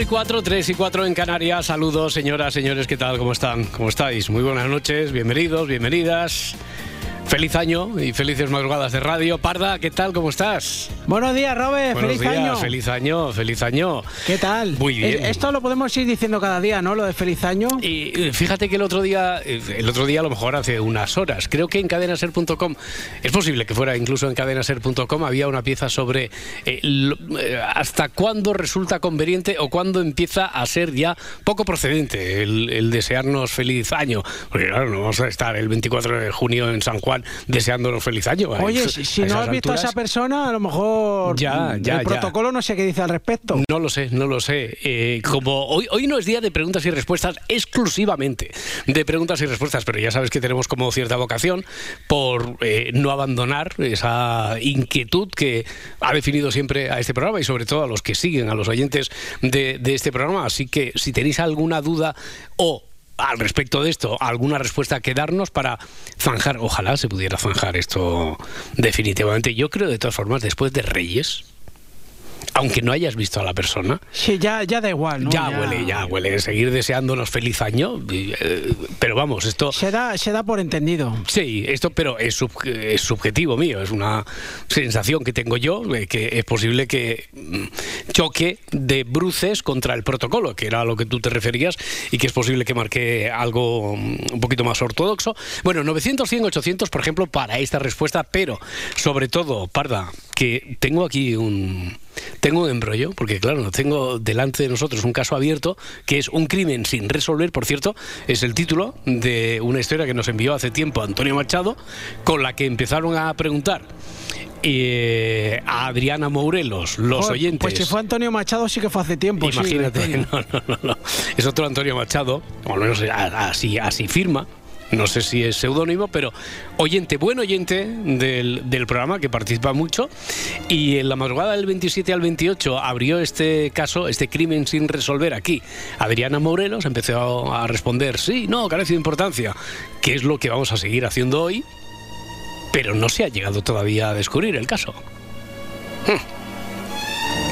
Cuatro y cuatro, tres y cuatro en Canarias. Saludos, señoras, señores, ¿qué tal? ¿Cómo están? ¿Cómo estáis? Muy buenas noches, bienvenidos, bienvenidas. Feliz año y felices madrugadas de radio. Parda, ¿qué tal? ¿Cómo estás? Buenos días, Robert. Buenos feliz días, año. Feliz año, feliz año. ¿Qué tal? Muy bien. Esto lo podemos ir diciendo cada día, ¿no? Lo de feliz año. Y fíjate que el otro día, el otro día a lo mejor hace unas horas, creo que en cadenaser.com, es posible que fuera incluso en cadenaser.com, había una pieza sobre eh, lo- eh, hasta cuándo resulta conveniente o cuándo empieza a ser ya poco procedente el, el desearnos feliz año. Porque claro, no vamos a estar el 24 de junio en San Juan deseándonos feliz año. Oye, si, no has visto a esa persona, a lo mejor Ya, ya, el ya. protocolo no sé qué dice al respecto. No lo sé, no lo sé. Eh, como hoy, hoy no es día de preguntas y respuestas exclusivamente de preguntas y respuestas, pero ya sabes que tenemos como cierta vocación por eh, no abandonar esa inquietud que ha definido siempre a este programa y sobre todo a los que siguen, a los oyentes de, de este programa. Así que si tenéis alguna duda o al respecto de esto, alguna respuesta que darnos para zanjar, ojalá se pudiera zanjar esto definitivamente. Yo creo de todas formas, después de Reyes, aunque no hayas visto a la persona, Sí, ya, ya da igual, ¿no? ya, huele, ya huele. Seguir deseándonos feliz año. eh, pero vamos, esto. Se da, se da por entendido. Sí, esto, pero es, sub- es subjetivo mío, es una sensación que tengo yo, que es posible que mm, choque de bruces contra el protocolo, que era a lo que tú te referías, y que es posible que marque algo mm, un poquito más ortodoxo. Bueno, 900, 100, 800, por ejemplo, para esta respuesta, pero sobre todo, Parda, que tengo aquí un... Tengo un embrollo, porque claro, tengo delante de nosotros un caso abierto que es un crimen sin resolver, por cierto, es el título de una historia que nos envió hace tiempo Antonio Machado, con la que empezaron a preguntar eh, a Adriana Mourelos, los Joder, oyentes. Pues si fue Antonio Machado, sí que fue hace tiempo. sí, Imagínate, Antonio. no, no, no, no. Es otro Antonio Machado, o al menos así, así firma. No sé si es seudónimo, pero oyente, buen oyente del, del programa, que participa mucho. Y en la madrugada del 27 al 28 abrió este caso, este crimen sin resolver aquí. Adriana Morelos empezó a responder, sí, no, carece de importancia, que es lo que vamos a seguir haciendo hoy, pero no se ha llegado todavía a descubrir el caso.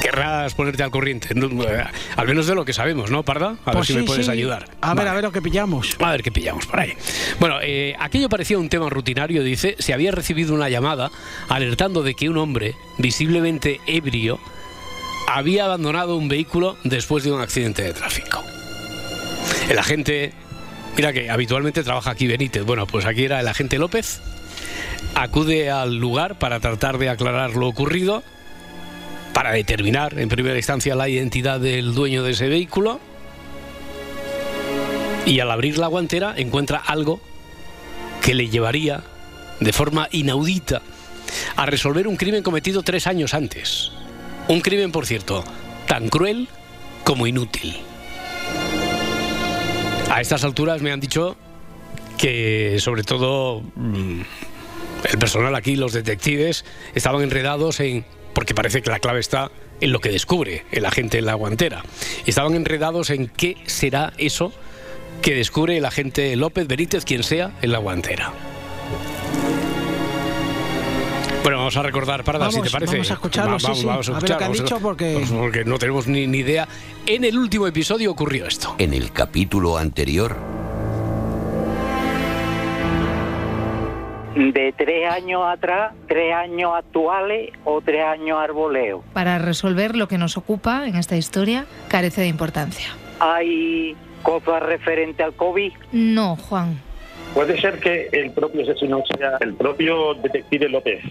Querrás ponerte al corriente, eh, al menos de lo que sabemos, ¿no, Parda? A ver Pues si me sí, puedes sí. ayudar. A ver, Vale. a ver lo que pillamos. A ver qué pillamos por ahí. Bueno, eh, aquello parecía un tema rutinario, dice. Se había recibido una llamada alertando de que un hombre, visiblemente ebrio, había abandonado un vehículo después de un accidente de tráfico. El agente, mira que habitualmente trabaja aquí Benítez, bueno, pues aquí era el agente López, acude al lugar para tratar de aclarar lo ocurrido, para determinar en primera instancia la identidad del dueño de ese vehículo y al abrir la guantera encuentra algo que le llevaría de forma inaudita a resolver un crimen cometido tres años antes. Un crimen, por cierto, tan cruel como inútil. A estas alturas me han dicho que sobre todo mm, el personal aquí, los detectives, estaban enredados en... porque parece que la clave está en lo que descubre el agente en la guantera. Estaban enredados en qué será eso que descubre el agente López Benítez, quien sea, en la guantera. Bueno, vamos a recordar, Parda, si Vamos, te parece. vamos a escucharlo, Va- sí, vamos, sí. vamos a A ver lo escuchar, que han vamos dicho, porque- vamos, porque no tenemos ni, ni idea. En el último episodio ocurrió esto. En el capítulo anterior, de tres años atrás, tres años actuales o tres años arboleo. Para resolver lo que nos ocupa en esta historia carece de importancia. Hay cosas referentes al COVID. No, Juan, Puede ser que el propio asesino sea el propio detective López.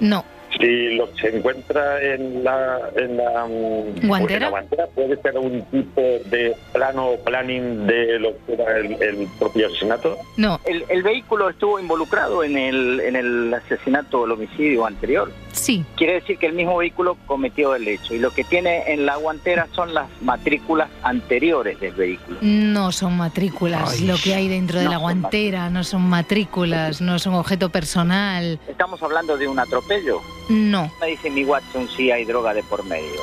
no. Si lo que se encuentra en la, en la, mm, ¿Guantera? en la guantera puede ser un tipo de plano o planning de lo que era el, el propio asesinato. No, El, el vehículo estuvo involucrado en el, en el asesinato o el homicidio anterior. sí, Quiere decir que el mismo vehículo cometió el hecho y lo que tiene en la guantera son las matrículas anteriores del vehículo. no son matrículas. Ay. Lo que hay dentro de No la guantera no son matrículas, no son objeto personal. Estamos hablando de un atropello. No, Me dice mi Watson si hay droga de por medio.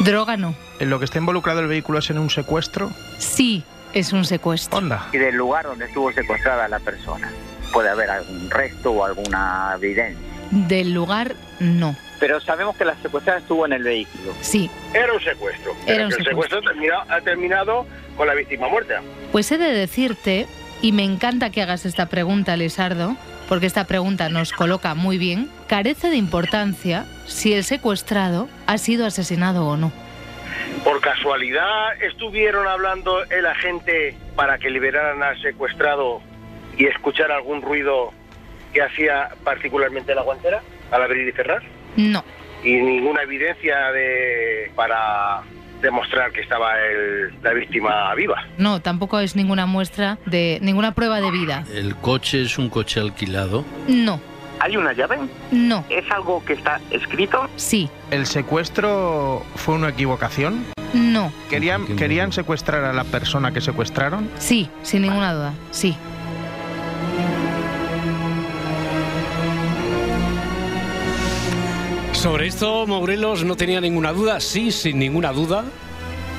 droga no. ¿En lo que está involucrado el vehículo es en un secuestro? Sí, es un secuestro. Onda. Y del lugar donde estuvo secuestrada la persona. Puede haber algún resto o alguna evidencia. Del lugar, no. Pero sabemos que la secuestrada estuvo en el vehículo. Sí, Era un secuestro. Era un el secuestro. secuestro termina- ha terminado con la víctima muerta. Pues he de decirte, y me encanta que hagas esta pregunta, Lisardo, porque esta pregunta nos coloca muy bien, carece de importancia si el secuestrado ha sido asesinado o no. Por casualidad estuvieron hablando el agente para que liberaran al secuestrado y escuchar algún ruido que hacía particularmente la guantera al abrir y cerrar. No, Y ninguna evidencia de para demostrar que estaba el- la víctima viva. no, tampoco es ninguna muestra de ninguna prueba de vida. El coche es un coche alquilado. No, ¿Hay una llave? no, ¿Es algo que está escrito? sí, ¿El secuestro fue una equivocación? no, ¿Querían, ¿Querían secuestrar a la persona que secuestraron? sí, sin ninguna duda, sí. Sobre esto, Morelos no tenía ninguna duda. Sí, sin ninguna duda,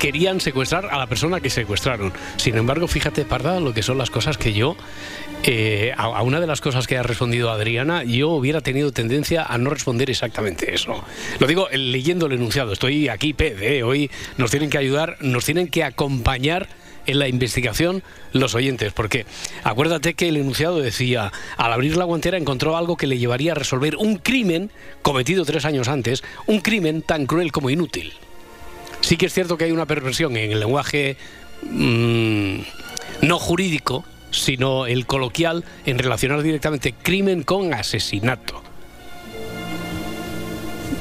querían secuestrar a la persona que secuestraron. Sin embargo, fíjate, Parda, lo que son las cosas que yo, eh, a, una de las cosas que ha respondido Adriana, yo hubiera tenido tendencia a no responder exactamente eso. Lo digo eh, leyendo el enunciado. Estoy aquí, eh, hoy nos tienen que ayudar, nos tienen que acompañar en la investigación los oyentes, porque acuérdate que el enunciado decía, al abrir la guantera encontró algo que le llevaría a resolver un crimen cometido tres años antes, un crimen tan cruel como inútil. Sí que es cierto que hay una perversión en el lenguaje mm, no jurídico, sino el coloquial en relacionar directamente crimen con asesinato.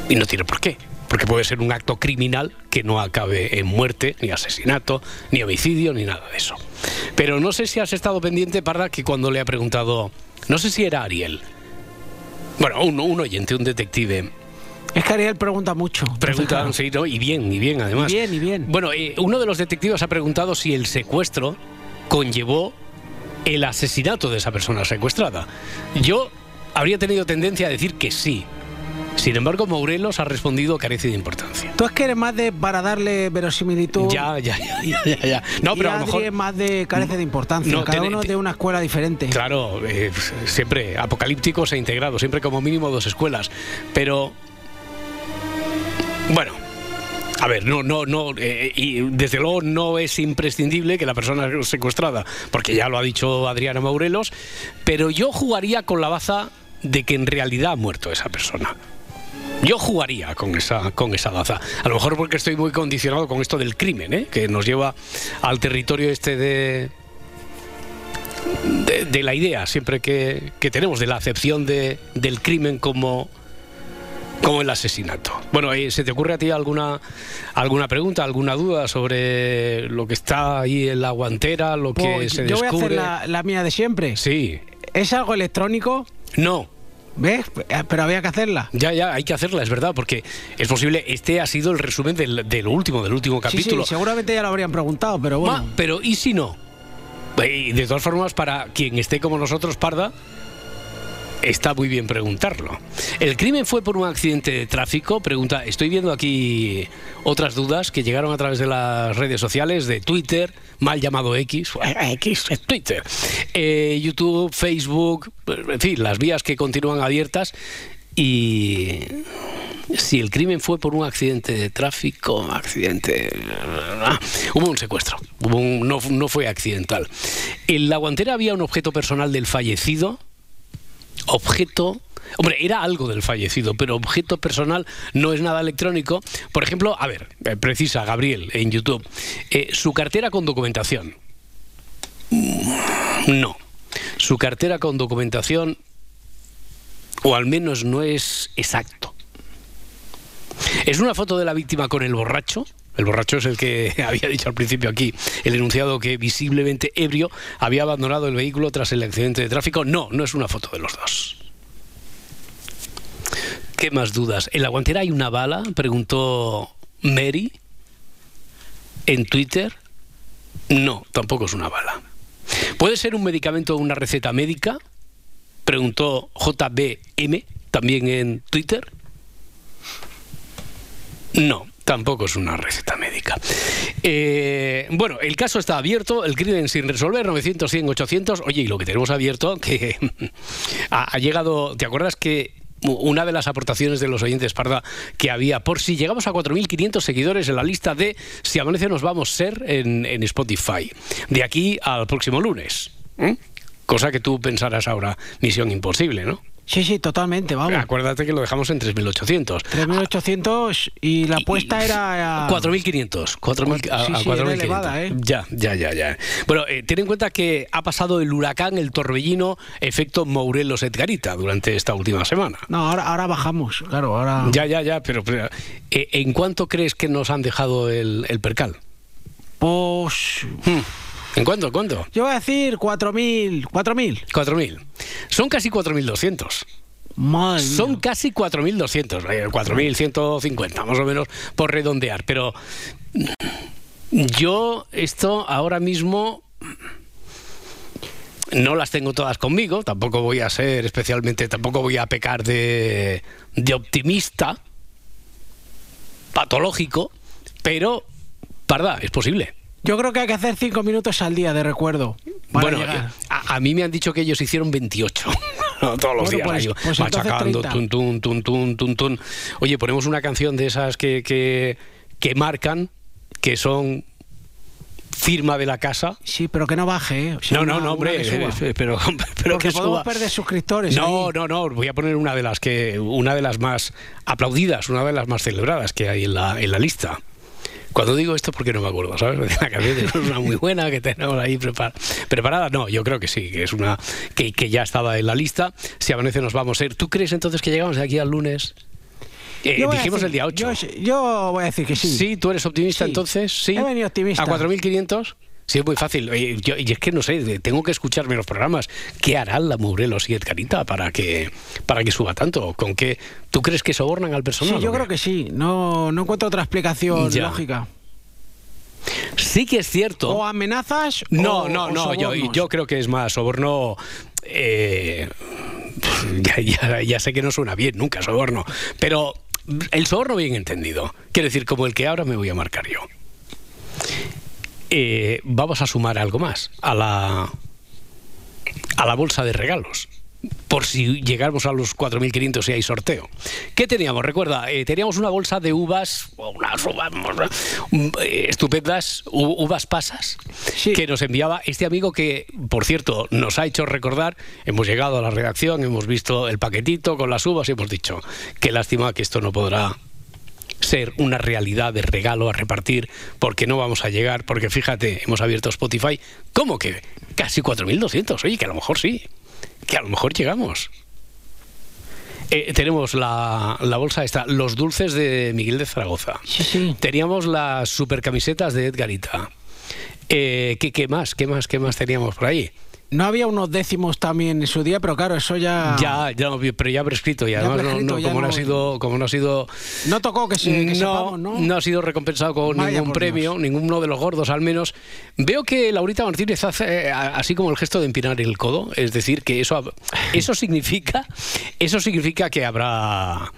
Y no tiene por qué. Porque puede ser un acto criminal que no acabe en muerte, ni asesinato, ni homicidio, ni nada de eso. Pero no sé si has estado pendiente, Parda, que cuando le ha preguntado, no sé si era Ariel, bueno, un, un oyente, un detective, Es que Ariel pregunta mucho. pregunta, sí, ¿no? y bien, y bien además. Y bien, y bien. Bueno, eh, uno de los detectives ha preguntado si el secuestro conllevó el asesinato de esa persona secuestrada. Yo habría tenido tendencia a decir que sí. Sin embargo, Morelos ha respondido carece de importancia. Tú es que eres más de para darle verosimilitud. Ya, ya, ya, ya, ya. No, y pero a lo mejor... es más de carece de importancia. No, Cada ten- uno te- de una escuela diferente. Claro, eh, siempre apocalípticos e integrados, siempre como mínimo dos escuelas. Pero, bueno, a ver, no, no, no, eh, y desde luego no es imprescindible que la persona secuestrada, porque ya lo ha dicho Adriana Maurelos, pero yo jugaría con la baza de que en realidad ha muerto esa persona. Yo jugaría con esa, con esa baza. A lo mejor porque estoy muy condicionado con esto del crimen, ¿eh? que nos lleva al territorio este de, de, de la idea siempre que, que tenemos, de la acepción de, del crimen como, como el asesinato. Bueno, eh, ¿se te ocurre a ti alguna, alguna pregunta, alguna duda sobre lo que está ahí en la guantera, lo que Pues se yo voy a descubre? hacer la, la mía de siempre. Sí, ¿Es algo electrónico? no. ¿Ves? Eh, Pero había que hacerla. Ya, ya, hay que hacerla, es verdad, porque es posible, este ha sido el resumen del, del último, del último Sí, capítulo. sí, seguramente ya lo habrían preguntado, pero bueno. Ma, pero ¿y si no? Y de todas formas, para quien esté como nosotros, Parda, está muy bien preguntarlo. ¿El crimen fue por un accidente de tráfico? Pregunta, estoy viendo aquí otras dudas que llegaron a través de las redes sociales, de Twitter, mal llamado X, X es Twitter, eh, YouTube, Facebook, en fin, las vías que continúan abiertas y si el crimen fue por un accidente de tráfico, accidente... hubo un secuestro, hubo un- no, no fue accidental. En la guantera había un objeto personal del fallecido, objeto... Hombre, era algo del fallecido, pero objeto personal no es nada electrónico. Por ejemplo, a ver, eh, precisa Gabriel en YouTube, eh, su cartera con documentación. Mm, No. Su cartera con documentación, o al menos no es exacto. Es una foto de la víctima con el borracho. El borracho es el que había dicho al principio aquí, el enunciado que visiblemente ebrio había abandonado el vehículo tras el accidente de tráfico. No, no es una foto de los dos. ¿Qué más dudas? ¿En la guantera hay una bala? Preguntó Mary en Twitter. No, tampoco es una bala. ¿Puede ser un medicamento o una receta médica? Preguntó JBM también en Twitter. No, tampoco es una receta médica. Eh, bueno, el caso está abierto, el crimen sin resolver, 900, 100, 800. Oye, y lo que tenemos abierto, que ha, llegado, ¿te acuerdas que una de las aportaciones de los oyentes Parda que había, por si llegamos a 4.500 seguidores en la lista de Si Amanece nos vamos a ser en, en Spotify, de aquí al próximo lunes. ¿eh? Cosa que tú pensarás ahora, misión imposible, ¿no? Sí, sí, totalmente, vamos. Acuérdate que lo dejamos en 3.800. 3.800 y la apuesta era... a- 4.500. 4.000 a- Sí, a sí, era 4.500. elevada, ¿eh? Ya, ya, ya, ya. Bueno, eh, ten en cuenta que ha pasado el huracán, el torbellino, efecto Morelos Edgarita durante esta última semana. No, ahora, ahora bajamos, claro, ahora... Ya, ya, ya, pero, pero, eh, ¿en cuánto crees que nos han dejado el, el percal? Pues... Hmm. ¿En cuánto? ¿Cuánto? Yo voy a decir 4.000, 4.000. 4.000. Son casi 4.200. Madre mía. Son casi 4.200, eh, 4.150 más o menos por redondear. Pero yo esto ahora mismo no las tengo todas conmigo, tampoco voy a ser especialmente, tampoco voy a pecar de, de optimista, patológico, pero, parda, es posible. Yo creo que hay que hacer 5 minutos al día de recuerdo. Bueno, a, a mí me han dicho que ellos hicieron 28. No, Todos los Bueno, días pues- pues machacando, 30. tun, tun, tun, tun, tun, tun. Oye, ponemos una canción de esas que, que, que marcan, que son firma de la casa. Sí, pero que no baje, ¿eh? O sea, No, no, una- no, hombre, que pero, pero que podemos suba. perder suscriptores. No, ahí. no, no, voy a poner una de las que una de las más aplaudidas, una de las más celebradas que hay en la, en la lista. Cuando digo esto porque no me acuerdo, ¿sabes? La canción es una muy buena que tenemos ahí prepar- preparada. No, yo creo que sí, que es una que, que ya estaba en la lista. Si amanece nos vamos a ir. ¿Tú crees entonces que llegamos de aquí al lunes? Eh, dijimos decir- el día 8. Yo, yo voy a decir que sí. Sí, tú eres optimista Sí. entonces, sí. He venido optimista. A 4.500. Sí, es muy fácil. Yo- y es que no sé, tengo que escucharme los programas. ¿Qué harán la Morelos y Edgarita para que, para que suba tanto? ¿Con qué? ¿Tú crees que sobornan al personal? Sí, yo o creo que sí. No, no encuentro otra explicación Ya. lógica. Sí que es cierto. O amenazas No, o- no, o no, yo, sobornos. yo creo que es más soborno. eh, ya, ya- ya sé que no suena bien nunca soborno, pero el soborno bien entendido. Quiere decir, como el que ahora me voy a marcar yo. Eh, vamos a sumar algo más a la, a la bolsa de regalos. Por si llegamos a los 4.500 y hay sorteo. ¿Qué teníamos? Recuerda, eh, teníamos una bolsa de uvas, o unas uvas mm, eh, estupendas, uvas pasas, Sí. que nos enviaba este amigo que, por cierto, nos ha hecho recordar, hemos llegado a la redacción, hemos visto el paquetito con las uvas y hemos dicho, qué lástima que esto no podrá ser una realidad de regalo a repartir porque no vamos a llegar, porque fíjate, hemos abierto Spotify, ¿cómo que casi 4.200? Oye, que a lo mejor sí, que a lo mejor llegamos. Eh, tenemos la, la bolsa esta, los dulces de Miguel de Zaragoza. Sí, sí. Teníamos las super camisetas de Edgarita. Eh, ¿qué, qué más? ¿Qué más? ¿Qué más teníamos por ahí? No había unos décimos también en su día, pero claro, eso ya. Ya, ya, pero ya prescrito y Ya además no- prescrito, no, ya como no ha sido, como no ha sido No tocó que, se, que no, sepamos, ¿no? ha sido recompensado con Vaya ningún premio, Dios. ninguno de los gordos al menos. Veo que Laurita Martínez hace eh, así como el gesto de empinar el codo, es decir, que eso eso significa eso significa que habrá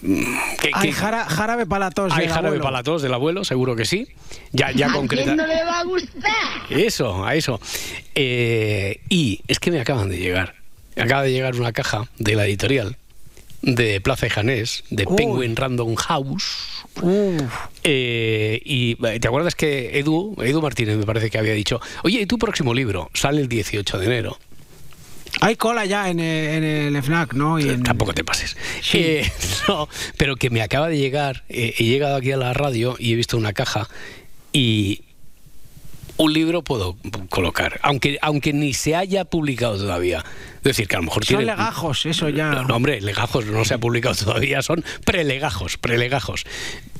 que- Hay que- jara- jarabe para la tos. hay del jarabe abuelo. para la tos del abuelo, seguro que sí. Ya, ya concreta. le va a gustar? Eso, a eso. Eh, y es que me acaban de llegar. Acaba de llegar una caja de la editorial de Plaza y Janés, de. Penguin Random House. Uf. Eh, y eh, te acuerdas que Edu, Edu Martínez me parece que había dicho, oye, ¿y tu próximo libro? Sale el 18 de enero. Hay cola ya en el, en el FNAC, ¿no? Y en- Tampoco te pases. Sí. Eh, no, pero que me acaba de llegar, eh, he llegado aquí a la radio y he visto una caja y un libro puedo colocar, aunque, aunque ni se haya publicado todavía. Es decir, que a lo mejor Son tiene... legajos, eso ya. No, no, hombre, legajos no se ha publicado todavía, son prelegajos, prelegajos.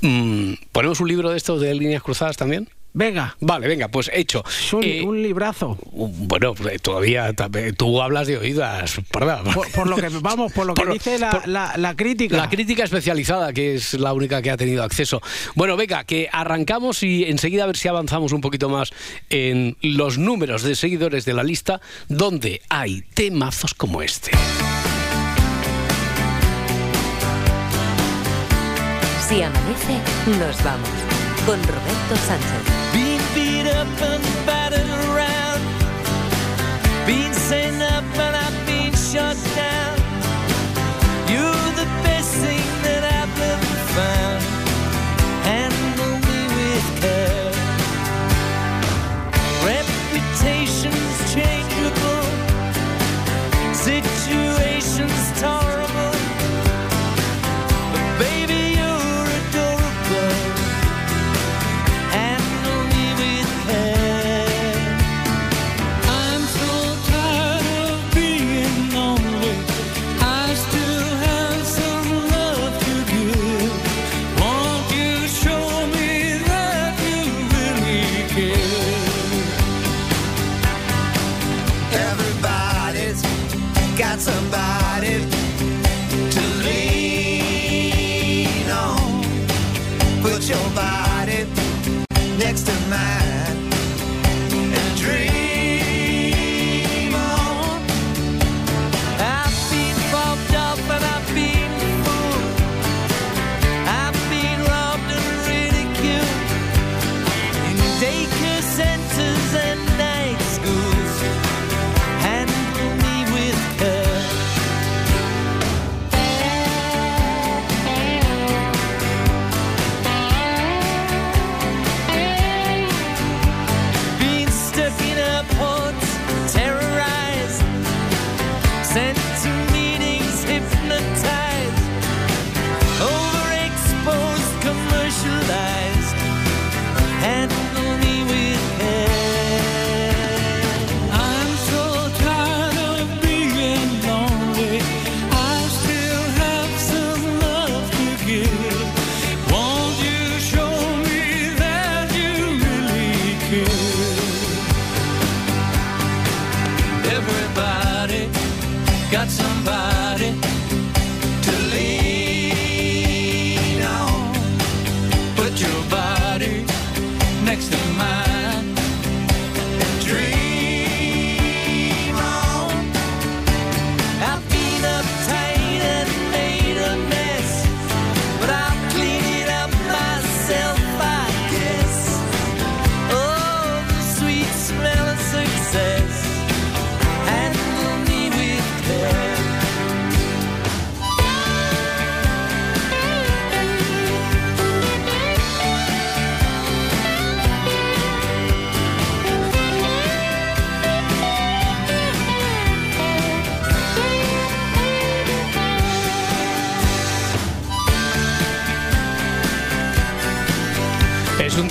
Mm, ¿Ponemos un libro de estos de líneas cruzadas también? Venga, Vale, venga, pues hecho. es un, Eh, un librazo. bueno, eh, todavía ta- tú hablas de oídas, parda. Por, por lo que vamos, por lo que Por dice la, por- la- la crítica. La crítica especializada, que es la única que ha tenido acceso. Bueno, venga, que arrancamos y enseguida a ver si avanzamos un poquito más en los números de seguidores de la lista, donde hay temazos como este. Si amanece, nos vamos. Con Roberto Sánchez. Up battered around. Being sent up and I've been shut down.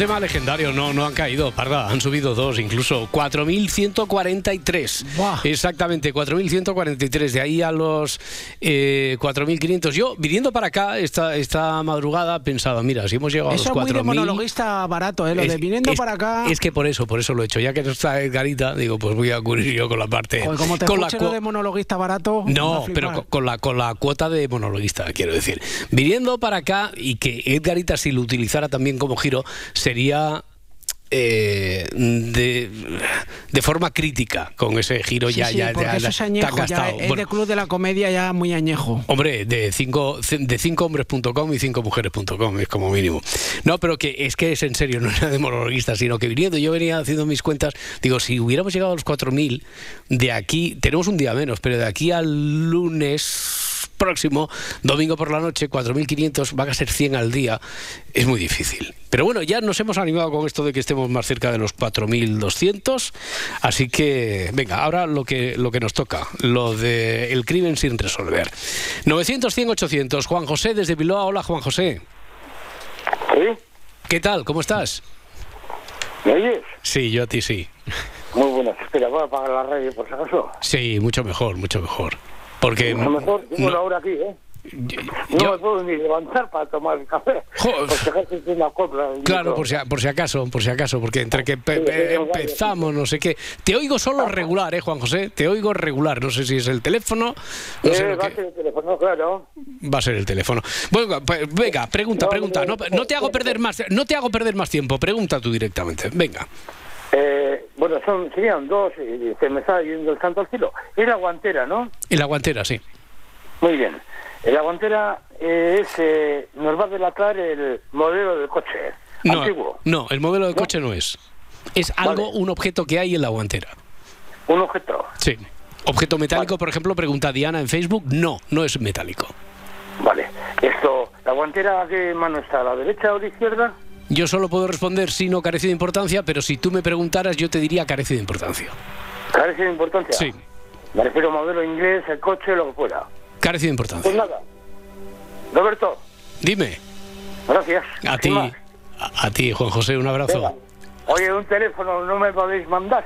Tema legendario, no, no han caído, parda, han subido dos, incluso 4.143. Buah. Exactamente, 4.143, de ahí a los eh, 4.500. Yo, viniendo para acá esta, esta madrugada, pensaba, mira, si hemos llegado Eso a es los muy de 4.000... monologuista barato, ¿eh? Lo de Es- viniendo es- para acá. Es que por eso, por eso lo he hecho. Ya que no está Edgarita, digo, pues voy a cubrir yo con la parte. Como te con la lo de monologuista barato. no, pero con la, con la cuota de monologuista, quiero decir. Viniendo para acá y que Edgarita, si lo utilizara también como giro, sería eh, de, de forma crítica con ese giro Sí, ya, sí, ya, ya, eso es tan añejo, ya es Bueno, de club de la comedia ya muy añejo. Hombre, de cinco de cincohombres.com y cincomujeres.com es como mínimo. No, pero que es que es en serio, no era de monologuista, sino que viniendo, yo venía haciendo mis cuentas, digo, si hubiéramos llegado a los 4.000, de aquí, tenemos un día menos, pero de aquí al lunes próximo, domingo por la noche, 4.500, van a ser 100 al día, es muy difícil. Pero bueno, ya nos hemos animado con esto de que estemos más cerca de los 4.200, así que venga, ahora lo que, lo que nos toca, lo de el crimen sin resolver. 900, 100, 800, Juan José desde Bilbao, hola Juan José. ¿Sí? ¿Qué tal? ¿Cómo estás? ¿Me oyes? Sí, yo a ti sí. Muy buenas. Espera, voy a apagar la radio por si acaso. Sí, mucho mejor, mucho mejor. Porque A lo mejor tengo no- hora aquí, ¿eh? No me puedo ni levantar para tomar el café. Por si acaso es una copla. Claro, por si, por si acaso, por si acaso, porque entre que pe- pe- empezamos, no sé qué. Te oigo solo regular, ¿eh, Juan José? Te oigo regular. No sé si es el teléfono, no sé Eh, lo va a ser el teléfono, claro. Va a ser el teléfono. Bueno, pues, venga, pregunta, pregunta. No, no te hago perder más, no te hago perder más tiempo. Pregunta tú directamente. Venga. Eh, bueno, son, serían dos y se me está yendo el santo al cielo. Es la guantera, ¿no? En la guantera, sí. Muy bien. En la guantera eh, es, eh, nos va a delatar el modelo del coche No, antiguo. no, el modelo de coche no es. Es algo, un objeto que hay en la guantera. Un objeto. Sí. Objeto metálico, por ejemplo, pregunta Diana en Facebook. No, no es metálico. Vale. Esto, ¿la guantera a qué mano está? ¿A la derecha o a la izquierda? Yo solo puedo responder si no carece de importancia, pero si tú me preguntaras, yo te diría carece de importancia. ¿Carece de importancia? Sí, Me refiero a modelo inglés, el coche, lo que fuera. carece de importancia. Pues nada. Roberto, Dime, gracias. a ti, a, a ti, Juan José, un abrazo. Venga. Oye, un teléfono no me podéis mandar.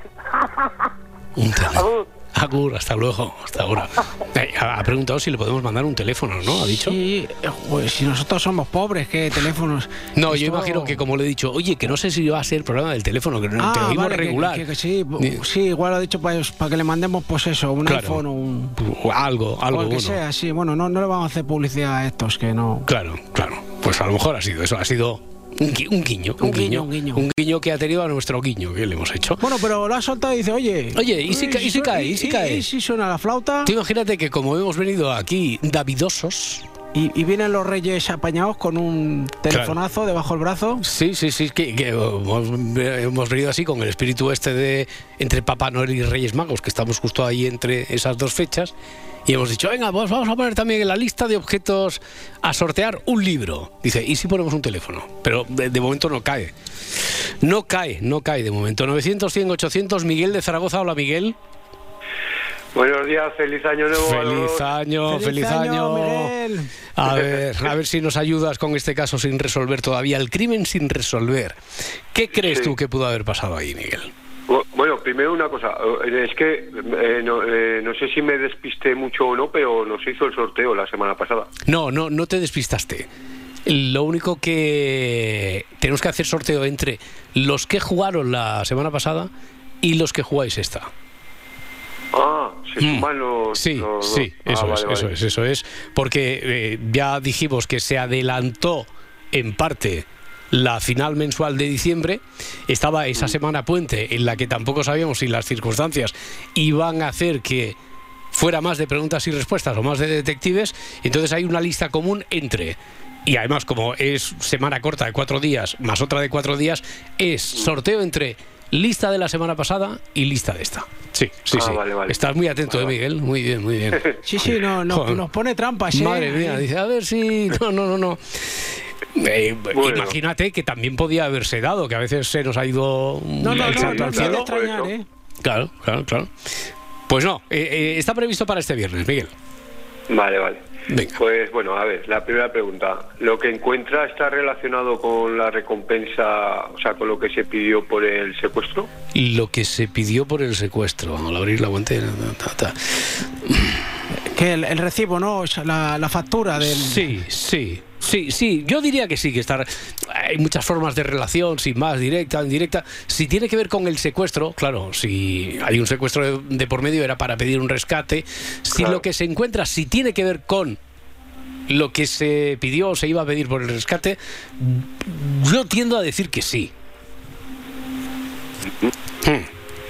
Un teléfono. Agur. Hasta luego, hasta ahora. Eh, Ha preguntado si le podemos mandar un teléfono, ¿no? ¿Ha dicho? Sí, pues si nosotros somos pobres, ¿qué teléfonos? No, yo Esto- imagino que como le he dicho, oye, que no sé si va a ser el programa del teléfono, que no Ah, te oímos vale, que- regular. que- que sí, Ni- sí, igual ha dicho para, para que le mandemos, pues eso, un Claro. iPhone o un. algo, algo o el que bueno. sea, sí. Bueno, no, no le vamos a hacer publicidad a estos que no. Claro, claro. Pues a lo mejor ha sido eso, ha sido un, gui- un guiño, un, Un guiño, guiño, un guiño. un guiño que ha tenido a nuestro guiño que le hemos hecho. Bueno, pero lo ha soltado y dice, oye. Oye, ¿y si uy, ca- y si su- cae? ¿Y si cae? ¿Y si suena la flauta? Imagínate que como hemos venido aquí davidosos, Y, y vienen los reyes apañados con un telefonazo debajo del brazo. Sí, sí, sí, que, que hemos, hemos venido así con el espíritu este de entre Papá Noel y Reyes Magos, que estamos justo ahí entre esas dos fechas, y hemos dicho, venga, pues vamos a poner también en la lista de objetos a sortear un libro. Dice, ¿y si ponemos un teléfono? Pero de, de momento no cae. No cae, no cae de momento. 900, 100, 800, Miguel de Zaragoza. Hola, Miguel. Buenos días, feliz año nuevo. Feliz año, feliz, año. Miguel. A ver, a ver si nos ayudas con este caso sin resolver todavía, el crimen sin resolver. ¿Qué crees Sí. tú que pudo haber pasado ahí, Miguel? Bu- Bueno, primero una cosa, eh, es que eh, no, eh, no sé si me despisté mucho o no, pero nos hizo el sorteo la semana pasada. No, no, no te despistaste. Lo único que tenemos que hacer sorteo entre los que jugaron la semana pasada y los que jugáis esta. Ah, se suman los... Sí, los- sí, ah, eso es, vale. eso es, eso es. Porque eh, ya dijimos que se adelantó en parte la final mensual de diciembre. Estaba esa Mm. semana puente en la que tampoco sabíamos si las circunstancias iban a hacer que fuera más de preguntas y respuestas o más de detectives. Entonces hay una lista común entre. Y además, como es semana corta de cuatro días más otra de cuatro días, es sorteo entre lista de la semana pasada y lista de esta. Sí, sí, Ah, sí. vale, vale. Estás muy atento, eh, Miguel. Muy bien, muy bien. Sí, sí, no, no, nos pone trampas, ¿eh? Madre mía, dice, a ver si. No, no, no, no. Eh, Bueno. Imagínate que también podía haberse dado, que a veces se nos ha ido No, no, no, no, al no extrañar, ¿eh? Claro, claro, claro. Pues no, eh, eh, está previsto para este viernes, Miguel. Vale, vale. Pues bueno, a ver, la primera pregunta. ¿Lo que encuentra está relacionado con la recompensa, o sea, con lo que se pidió por el secuestro? Lo que se pidió por el secuestro, al abrir la guantera. ta, ta. Que el, el recibo, ¿no? La factura del. Sí, sí. Sí, sí, yo diría que sí, que estar. Hay muchas formas de relación, sin más, directa, indirecta. Si tiene que ver con el secuestro, claro, si hay un secuestro de, de por medio era para pedir un rescate. Si lo que se encuentra, si tiene que ver con lo que se pidió o se iba a pedir por el rescate, yo tiendo a decir que sí.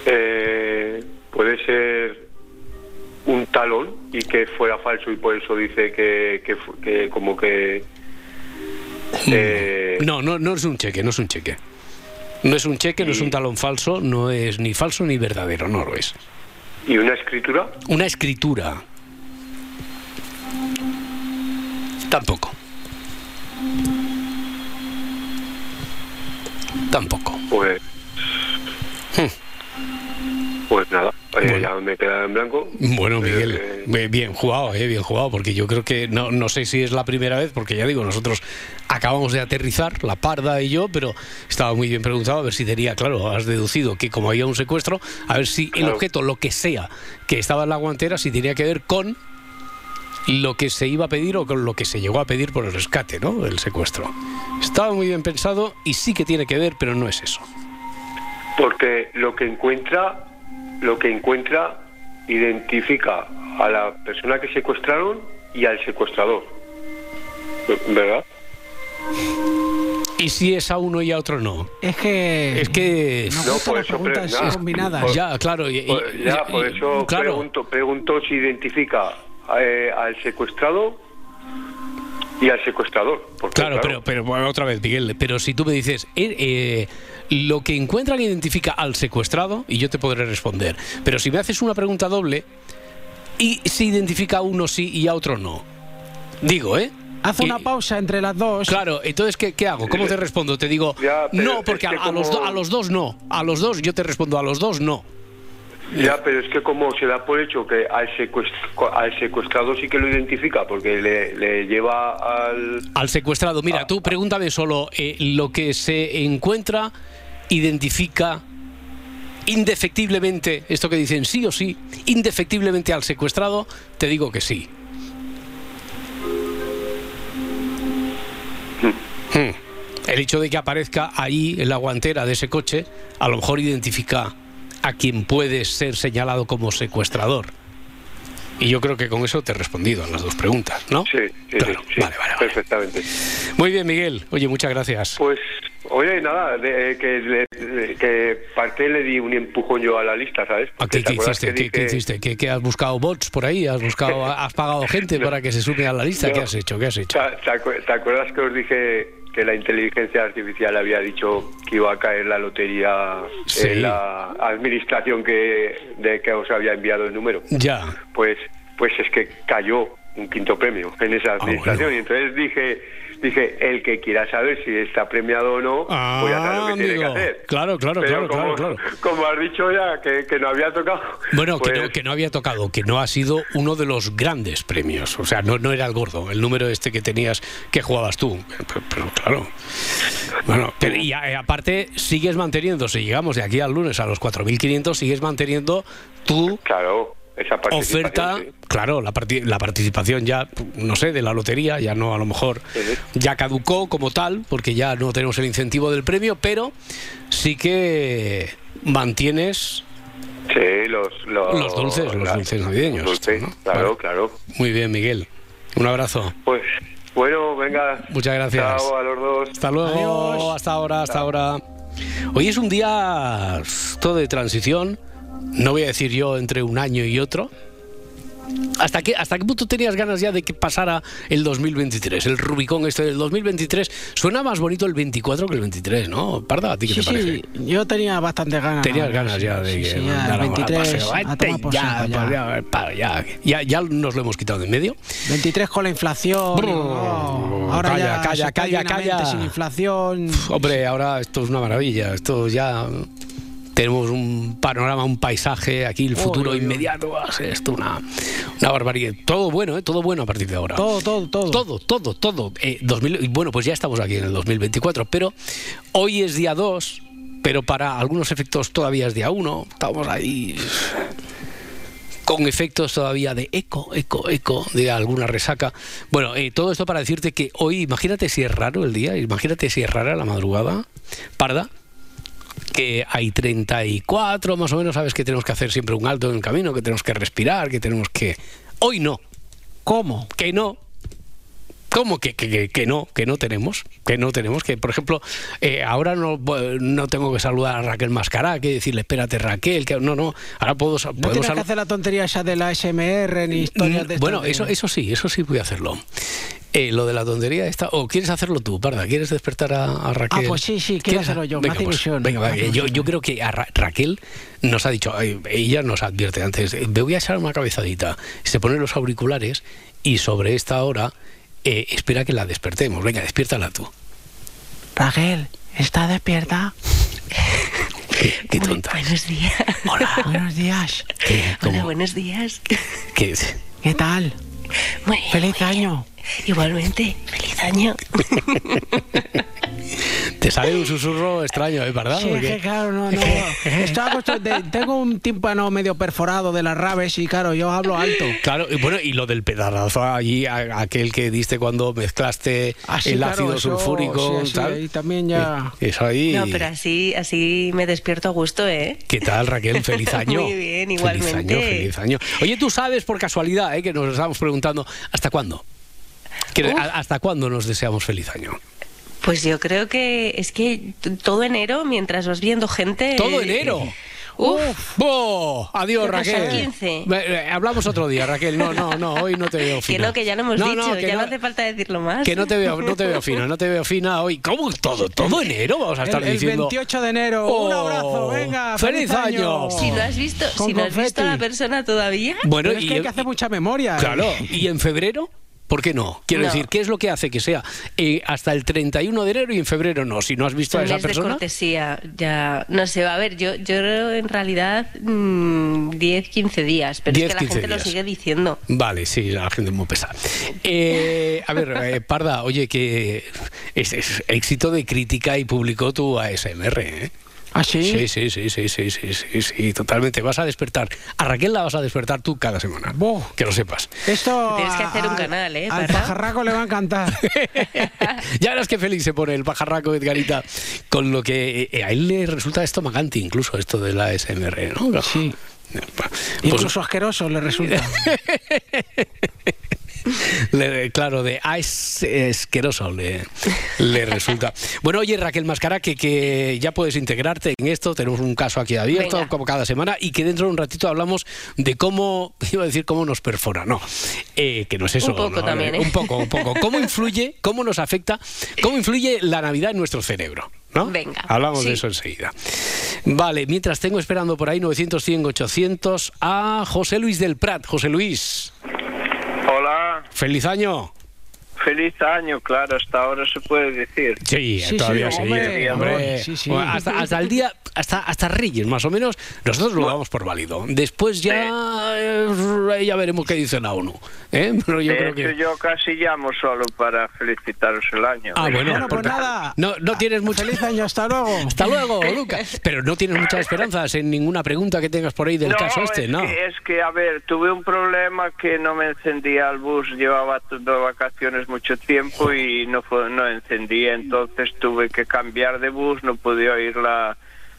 Eh, puede ser un talón y que fuera falso y por eso dice que, que como que... eh, No, no, no es un cheque, no es un cheque. No es un cheque, no es un talón falso, no es ni falso ni verdadero, no lo es. ¿Y una escritura? Una escritura. Tampoco. Tampoco. Pues... Pues nada, eh, ya me queda en blanco. Bueno, Miguel, Eh, eh, bien jugado, eh, bien jugado, porque yo creo que no, no sé si es la primera vez, porque ya digo, nosotros acabamos de aterrizar, la parda y yo, pero estaba muy bien preguntado, a ver si tenía, claro, has deducido que como había un secuestro, a ver si el objeto, lo que sea, que estaba en la guantera, si tenía que ver con lo que se iba a pedir o con lo que se llegó a pedir por el rescate, ¿no? El secuestro. Estaba muy bien pensado y sí que tiene que ver, pero no es eso. Porque lo que encuentra, lo que encuentra identifica a la persona que secuestraron y al secuestrador. ¿Verdad? ¿Y si es a uno y a otro no? Es que. Es que... No, gustan por las eso pre- preguntas nada. combinadas. Por- Ya, claro. y- y- Pues ya, y- por eso claro. pregunto, pregunto si identifica eh, al secuestrado y al secuestrador. Porque, Claro, pero, pero bueno, otra vez, Miguel, pero si tú me dices, eh, eh, lo que encuentran identifica al secuestrado, y yo te podré responder. Pero si me haces una pregunta doble, y si identifica a uno sí y a otro no. Digo, ¿eh? Haz una pausa entre las dos. Claro, entonces, ¿qué, qué hago? ¿Cómo te respondo? Te digo, Ya, pero no, porque a, los, do- a los dos no. A los dos yo te respondo, a los dos no. Ya, pero es que como se da por hecho que al, secuest- al secuestrado sí que lo identifica, porque le, le lleva al... Al secuestrado, mira, tú pregúntame solo eh, lo que se encuentra, identifica indefectiblemente, esto que dicen sí o sí, indefectiblemente al secuestrado, te digo que sí. Hmm. El hecho de que aparezca ahí en la guantera de ese coche, a lo mejor identifica a quien puede ser señalado como secuestrador. Y yo creo que con eso te he respondido a las dos preguntas, ¿no? Sí, sí, Claro, sí, vale, vale, vale. perfectamente. Muy bien, Miguel. Oye, muchas gracias. Pues, oye, nada, de- que, le- de- que parte le di un empujón yo a la lista, ¿sabes? ¿A Porque ¿Qué, ¿te qué acuerdas hiciste? que ¿Qué, hiciste? ¿Qué, qué has buscado bots por ahí? ¿Has buscado, has pagado gente para que se sume a la lista? No. ¿Qué has hecho? ¿Qué has hecho? ¿Te, te acu- te acuerdas que os dije que la inteligencia artificial había dicho que iba a caer la lotería Sí. en la administración que, de que os había enviado el número? Ya. Pues, pues es que cayó un quinto premio en esa administración. Y entonces dije, dije, el que quiera saber si está premiado o no, pues ya sabe lo que tiene que amigo. hacer. Claro, claro, Pero claro, como, claro. Como has dicho ya, que, que no había tocado. Bueno, que, pues- no, que no había tocado, que no ha sido uno de los grandes premios. O sea, no, no era el gordo, el número este que tenías, que jugabas tú. Pero, pero claro. Bueno, pero- y a- eh, aparte sigues manteniendo, si llegamos de aquí al lunes a los 4.500, sigues manteniendo tu Claro, esa participación, oferta, sí. claro, la, parti- la participación ya, no sé, de la lotería, ya no a lo mejor, ya caducó como tal, porque ya no tenemos el incentivo del premio, pero sí que mantienes Sí, los, los, los dulces, los dulces navideños. los dulces, ¿no? Claro, Vale. claro. Muy bien, Miguel. Un abrazo. Pues bueno, venga. Muchas gracias. Chao a los dos. Hasta luego. Hasta ahora, hasta ahora. Hoy es un día todo de transición. No voy a decir yo entre un año y otro. ¿Hasta qué, ¿Hasta qué punto tenías ganas ya de que pasara el 2023? El Rubicón este del 2023. Suena más bonito el 24 que el 23, ¿no? Parda, ¿a ti qué Sí, te parece? sí, yo tenía bastante ganas. Tenías ganas ya de que sí, ya, el mandáramos al 23 paseo. a Vete tomar por ya, pues ya, ya, ya, ya nos lo hemos quitado de en medio. 23 con la inflación. Ahora calla, ya calla, calla, calla. Sin inflación. Hombre, ahora esto es una maravilla. Esto ya tenemos un panorama, un paisaje aquí, el futuro inmediato. Va a ser esto una, una barbaridad. Todo bueno, ¿eh? todo bueno a partir de ahora. Todo, todo, todo. Todo, todo, todo. Eh, 2000 y bueno, pues ya estamos aquí en el 2024, pero hoy es día 2, pero para algunos efectos todavía es día 1. Estamos ahí con efectos todavía de eco, eco, eco, de alguna resaca. Bueno, eh, todo esto para decirte que hoy, imagínate si es raro el día, imagínate si es rara la madrugada, parda, que hay 34 más o menos, sabes que tenemos que hacer siempre un alto en el camino, que tenemos que respirar, que tenemos que... Hoy no. ¿Cómo? Que no. ¿Cómo que, que, que- que no? Que no tenemos. Que no tenemos. Que, por ejemplo, eh, ahora no, no tengo que saludar a Raquel Mascará, que decirle, espérate Raquel, que no, no. Ahora puedo, No tienes que hacer la tontería esa de la SMR ni historias de Mm, Bueno, estas eso, de- eso sí, eso sí voy a hacerlo. Eh, lo de la tontería está. ¿O quieres hacerlo tú, Parda? ¿Quieres despertar a, a Raquel? Ah, pues sí, sí, quiero hacerlo yo, me Venga, hace pues, ilusión, venga, va, yo, yo creo que a Ra- Raquel nos ha dicho, ella nos advierte antes, eh, me voy a echar una cabezadita. Se pone los auriculares y sobre esta hora eh, espera que la despertemos. Venga, despiértala tú. Raquel, ¿está despierta? Qué tonta. Buenos días. Hola. Buenos días. Hola, buenos días. ¿Qué, ¿Qué tal? Muy Feliz año. Igualmente, feliz año. Te sale un susurro extraño, ¿eh? ¿Verdad? Sí, es que claro, no, de- tengo un tímpano medio perforado de las raves y claro, yo hablo alto. Claro, y bueno, y lo del pedazo allí, a- aquel que diste cuando mezclaste Ah, sí, el claro, ácido eso, sulfúrico, sí, tal. ahí también ya- Eso ahí. No, pero así, así me despierto a gusto, ¿eh? ¿Qué tal, Raquel? Feliz año. Muy bien, Feliz igualmente. año, feliz año. Oye, tú sabes por casualidad, ¿eh? que nos estamos preguntando, ¿hasta cuándo? Quiero- Uf. ¿a- ¿Hasta cuándo nos deseamos feliz año? Pues yo creo que es que todo enero, mientras vas viendo gente... ¡Todo enero! Uf, ¡Bo! Adiós, ¿Qué pasa, Raquel. 15? Eh, eh, Hablamos otro día, Raquel. No, no, no, hoy no te veo que fina. no, que ya lo hemos No, dicho, no, que ya no, no- hace falta decirlo más. Que no te veo, no te veo fina, no te veo fina hoy. ¿Cómo todo, todo enero vamos a estar el, el diciendo? 28 de enero. un Oh, abrazo, venga. ¡Feliz año! Si no has visto, Con si no has visto a la persona todavía... Bueno, Pero es y que hay que hacer mucha memoria. ¿eh? Claro, ¿y en febrero? ¿Por qué no? Quiero No. decir, ¿qué es lo que hace que sea eh, hasta el 31 de enero y en febrero no? Si no has visto a esa mes de persona. cortesía, ya, no sé, a ver, yo, yo en realidad mm, 10, 15 días, pero 10, es que la 15 gente lo sigue diciendo. Vale, sí, la gente es muy pesada. Eh, a ver, eh, Parda, oye, que es, es éxito de crítica y publicó tu ASMR, ¿eh? ¿Ah, sí? Sí, sí, sí, sí, sí, sí, sí, sí, totalmente. Vas a despertar. A Raquel la vas a despertar tú cada semana. Buh. Que lo sepas. Esto Tienes que a- hacer un al- canal, ¿eh, Al Parra? pajarraco le va a encantar. ya verás qué feliz se pone el pajarraco Edgarita con lo que eh, a él le resulta estomagante incluso esto de la SMR, ¿no? Sí. Pues- Incluso asqueroso le resulta. Le- claro, de ah, es asqueroso le, le resulta. Bueno, oye, Raquel Mascara, que, que ya puedes integrarte en esto. Tenemos un caso aquí abierto, Venga. como cada semana, y que dentro de un ratito hablamos de cómo, iba a decir cómo nos perfora. No, eh, que no es eso. Un poco ¿no? también, ¿eh? Un poco, un poco. ¿Cómo influye, cómo nos afecta, cómo influye la Navidad en nuestro cerebro? ¿No? Venga, Hablamos de eso enseguida. Vale, mientras tengo esperando por ahí 900, 100, 800 a José Luis del Prat. José Luis, Hola, feliz año. Feliz año, claro, hasta ahora se puede decir. Sí, Sí, todavía sí, sí, hombre, hombre. sí, sí. Bueno, hasta, hasta el día, hasta, hasta Reyes, más o menos, nosotros lo damos por válido. Después ya, eh, ya veremos qué dice la ONU. ¿eh? Pero yo de creo hecho, que... yo casi llamo solo para felicitaros el año. Ah, bueno, Bueno, pues nada. No, no tienes mucha... Feliz año, hasta luego. Hasta luego, Lucas. Pero no tienes muchas esperanzas en ninguna pregunta que tengas por ahí del no, caso este, es ¿no? Que, es que, a ver, tuve un problema que no me encendía el bus, llevaba de vacaciones mucho tiempo y no fue, no encendía, entonces tuve que cambiar de bus, no pude oír la,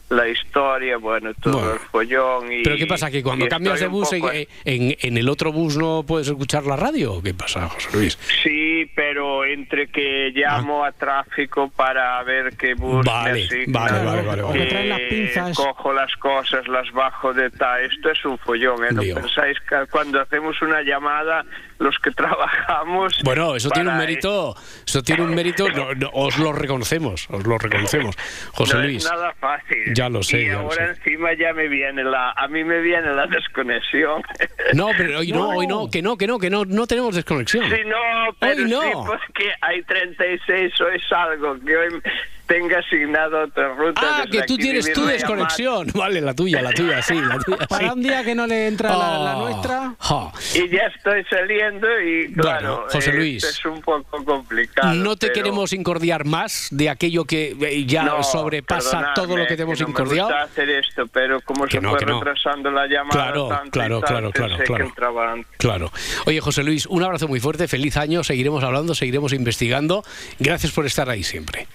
la historia, bueno, todo Bueno. el follón. Y, Pero ¿qué pasa? ¿Que cuando cambias de bus en, poco- en, en el otro bus no puedes escuchar la radio? ¿O ¿Qué pasa, José Luis? Sí, pero entre que llamo a tráfico para ver qué bus Ah. Vale, me vale, vale, vale, vale. que traen las pinzas. cojo las cosas, las bajo de tal. Esto es un follón, ¿eh? ¿No Lío. pensáis que cuando hacemos una llamada, los que trabajamos... Bueno, eso tiene un mérito, eso tiene un mérito, no, no, os lo reconocemos, os lo reconocemos. José no Luis. es nada fácil. Ya lo sé, Y ya lo ahora sé. encima ya me viene la... A mí me viene la desconexión. No, pero hoy no, hoy no, que no, que no, que no, no tenemos desconexión. Sí, no, pero Hoy no. sí, pues que hay 36 o es algo que hoy tenga asignado otra ruta. Ah, que tú tienes tu desconexión. Vale, la tuya, la tuya, sí, la tuya. sí. Para un día que no le entra la, la Oh, nuestra. oh. Y ya estoy saliendo y claro, Bueno, José eh, Luis. es un poco complicado. No te pero- queremos incordiar más de aquello que eh, ya No, sobrepasa todo lo que te hemos no me incordiado. gusta hacer esto, pero como Que se no, fue que no. retrasando la llamada Claro, tanto y claro, tal, claro, claro, claro. que. Claro. Oye, José Luis, un abrazo muy fuerte, feliz año, seguiremos hablando, seguiremos investigando. Gracias por estar ahí siempre.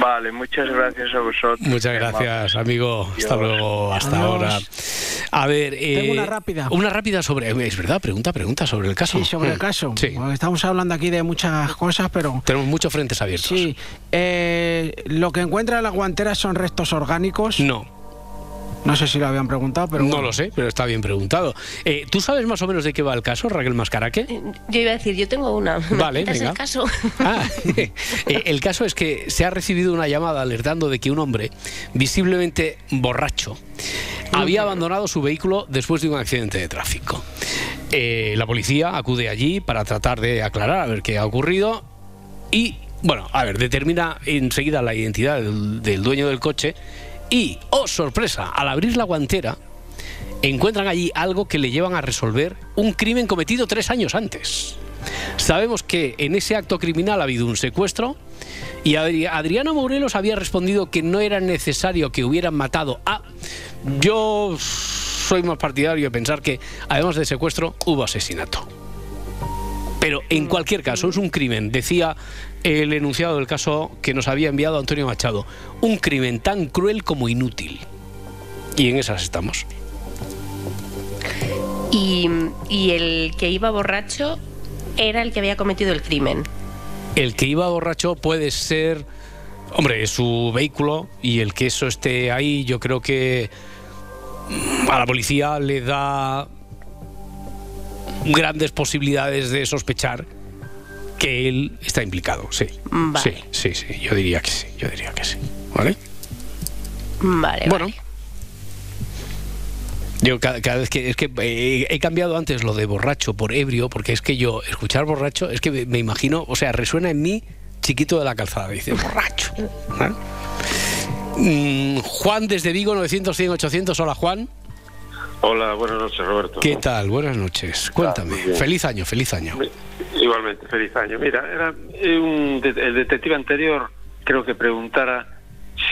Vale, muchas gracias a vosotros. Muchas gracias, amigo. Hasta luego, hasta Adiós. ahora. A ver, eh, Tengo una rápida. Una rápida sobre. Es verdad, pregunta, pregunta sobre el caso. Sí, sobre el Mm, caso. Sí. Porque Estamos hablando aquí de muchas cosas, pero Tenemos muchos frentes abiertos. sí. eh, lo que encuentra la guantera son restos orgánicos. No, No sé si lo habían preguntado, pero no bueno. lo sé, pero está bien preguntado. Eh, ¿Tú sabes más o menos de qué va el caso, Raquel Mascaraque? Yo iba a decir, yo tengo una. ¿Me Vale, venga. el caso? Ah, eh, el caso es que se ha recibido una llamada alertando de que un hombre, visiblemente borracho, había abandonado su vehículo después de un accidente de tráfico. Eh, la policía acude allí para tratar de aclarar a ver qué ha ocurrido y, bueno, a ver, determina enseguida la identidad del, del dueño del coche Y, oh sorpresa, al abrir la guantera, encuentran allí algo que le llevan a resolver un crimen cometido tres años antes. Sabemos que en ese acto criminal ha habido un secuestro y Adri- Adriano Morelos había respondido que no era necesario que hubieran matado a... Yo soy más partidario de pensar que además de secuestro hubo asesinato. Pero en cualquier caso es un crimen, decía el enunciado del caso que nos había enviado Antonio Machado, un crimen tan cruel como inútil. Y en esas estamos. Y, y el que iba borracho era el que había cometido el crimen. El que iba borracho puede ser, hombre, es su vehículo y el que eso esté ahí, yo creo que a la policía le da grandes posibilidades de sospechar que él está implicado, sí. Vale. Sí, sí, sí, yo diría que sí, yo diría que sí. ¿Vale? Vale, Bueno. vale. Yo cada, cada vez que es que eh, he cambiado antes lo de borracho por ebrio, porque es que yo escuchar borracho es que me, me imagino, o sea, resuena en mí chiquito de la calzada, dice borracho. Mm, Juan desde Vigo 900 100 800, hola Juan. Hola, buenas noches, Roberto. ¿Qué tal? Buenas noches. Cuéntame. feliz año, feliz año. Igualmente, feliz año. Mira, era eh, un el detective anterior creo que preguntara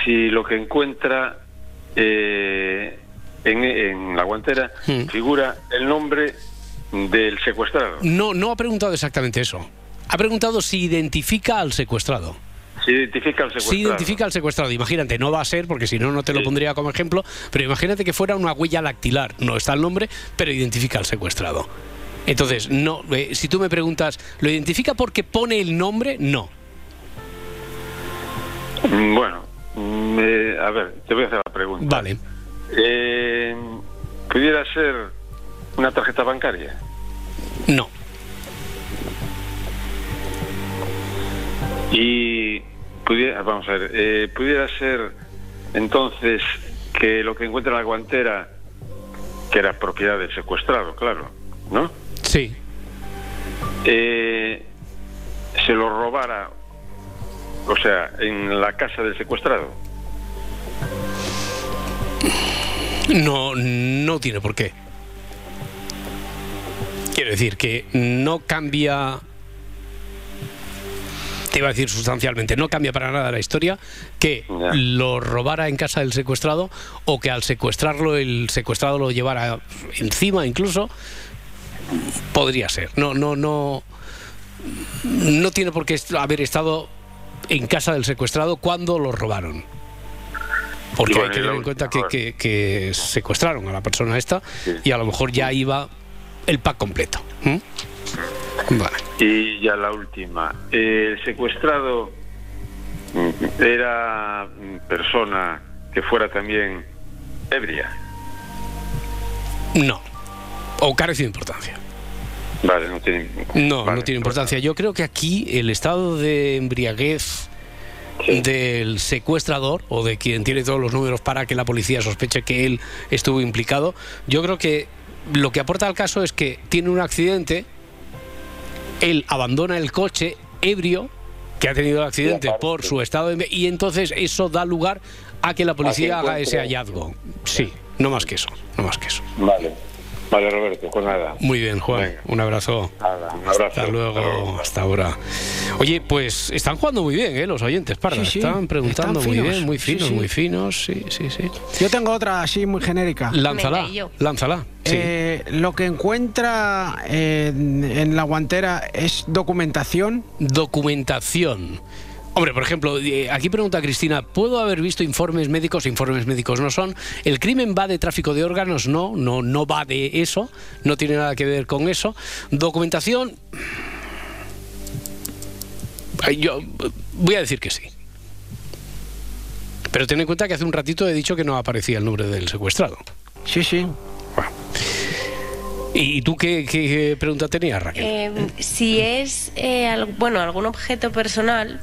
si lo que encuentra eh, en, en la guantera Hmm. figura el nombre del secuestrado. No, no ha preguntado exactamente eso. Ha preguntado si identifica al secuestrado. Si identifica al secuestrado. Si identifica al secuestrado, imagínate, no va a ser, porque si no, no te lo pondría como ejemplo, pero imagínate que fuera una huella lactilar, no está el nombre, pero identifica al secuestrado. Entonces, no, eh, si tú me preguntas, ¿lo identifica porque pone el nombre? No. Mm, Bueno, mm, eh, a ver, te voy a hacer la pregunta. Vale. Eh, ¿Pudiera ser una tarjeta bancaria? No. Y pudiera, vamos a ver, eh, pudiera ser entonces que lo que encuentra en la guantera, que era propiedad del secuestrado, claro, ¿no? Sí. Eh, se lo robara, o sea, en la casa del secuestrado. No, no tiene por qué. Quiero decir que no cambia. Te iba a decir sustancialmente, no cambia para nada la historia que lo robara en casa del secuestrado o que al secuestrarlo el secuestrado lo llevara encima incluso. Podría ser. No, no, no. No tiene por qué haber estado en casa del secuestrado cuando lo robaron. Porque bueno, hay que tener en cuenta que, última, que- que secuestraron a la persona esta y a lo mejor ya iba el pack completo. ¿Mm? Vale. Y ya la última, eh, el secuestrado mm, era mm, persona que fuera también ebria. No. O carece de importancia. Vale, no tiene. No, vale, no tiene importancia. Yo creo que aquí el estado de embriaguez del secuestrador o de quien tiene todos los números para que la policía sospeche que él estuvo implicado, yo creo que lo que aporta al caso es que tiene un accidente, él abandona el coche ebrio, que ha tenido el accidente por su estado de... Y entonces eso da lugar a que la policía haga ese hallazgo. Sí, no más que eso, no más que eso. Vale. Vale, Roberto, pues nada. Muy bien, Juan. Un abrazo. un abrazo. Hasta luego, hasta ahora. Oye, pues están jugando muy bien, ¿eh? Los oyentes, Parda. Sí, sí, Están preguntando están muy bien, muy Sí, finos, sí. muy finos. Sí, sí, sí. Yo tengo otra así muy genérica. Lánzala, lánzala. Sí. Eh, lo que encuentra en, en la guantera es documentación. Documentación. Hombre, por ejemplo, eh, aquí pregunta Cristina, ¿puedo haber visto informes médicos? Informes médicos no son. ¿El crimen va de tráfico de órganos? No, no, no va de eso. No tiene nada que ver con eso. Documentación. Yo voy a decir que sí. Pero ten en cuenta que hace un ratito he dicho que no aparecía el nombre del secuestrado. Sí, sí. ¿Y tú qué, qué- qué pregunta tenías, Raquel? Eh, si es, eh, al- bueno, algún objeto personal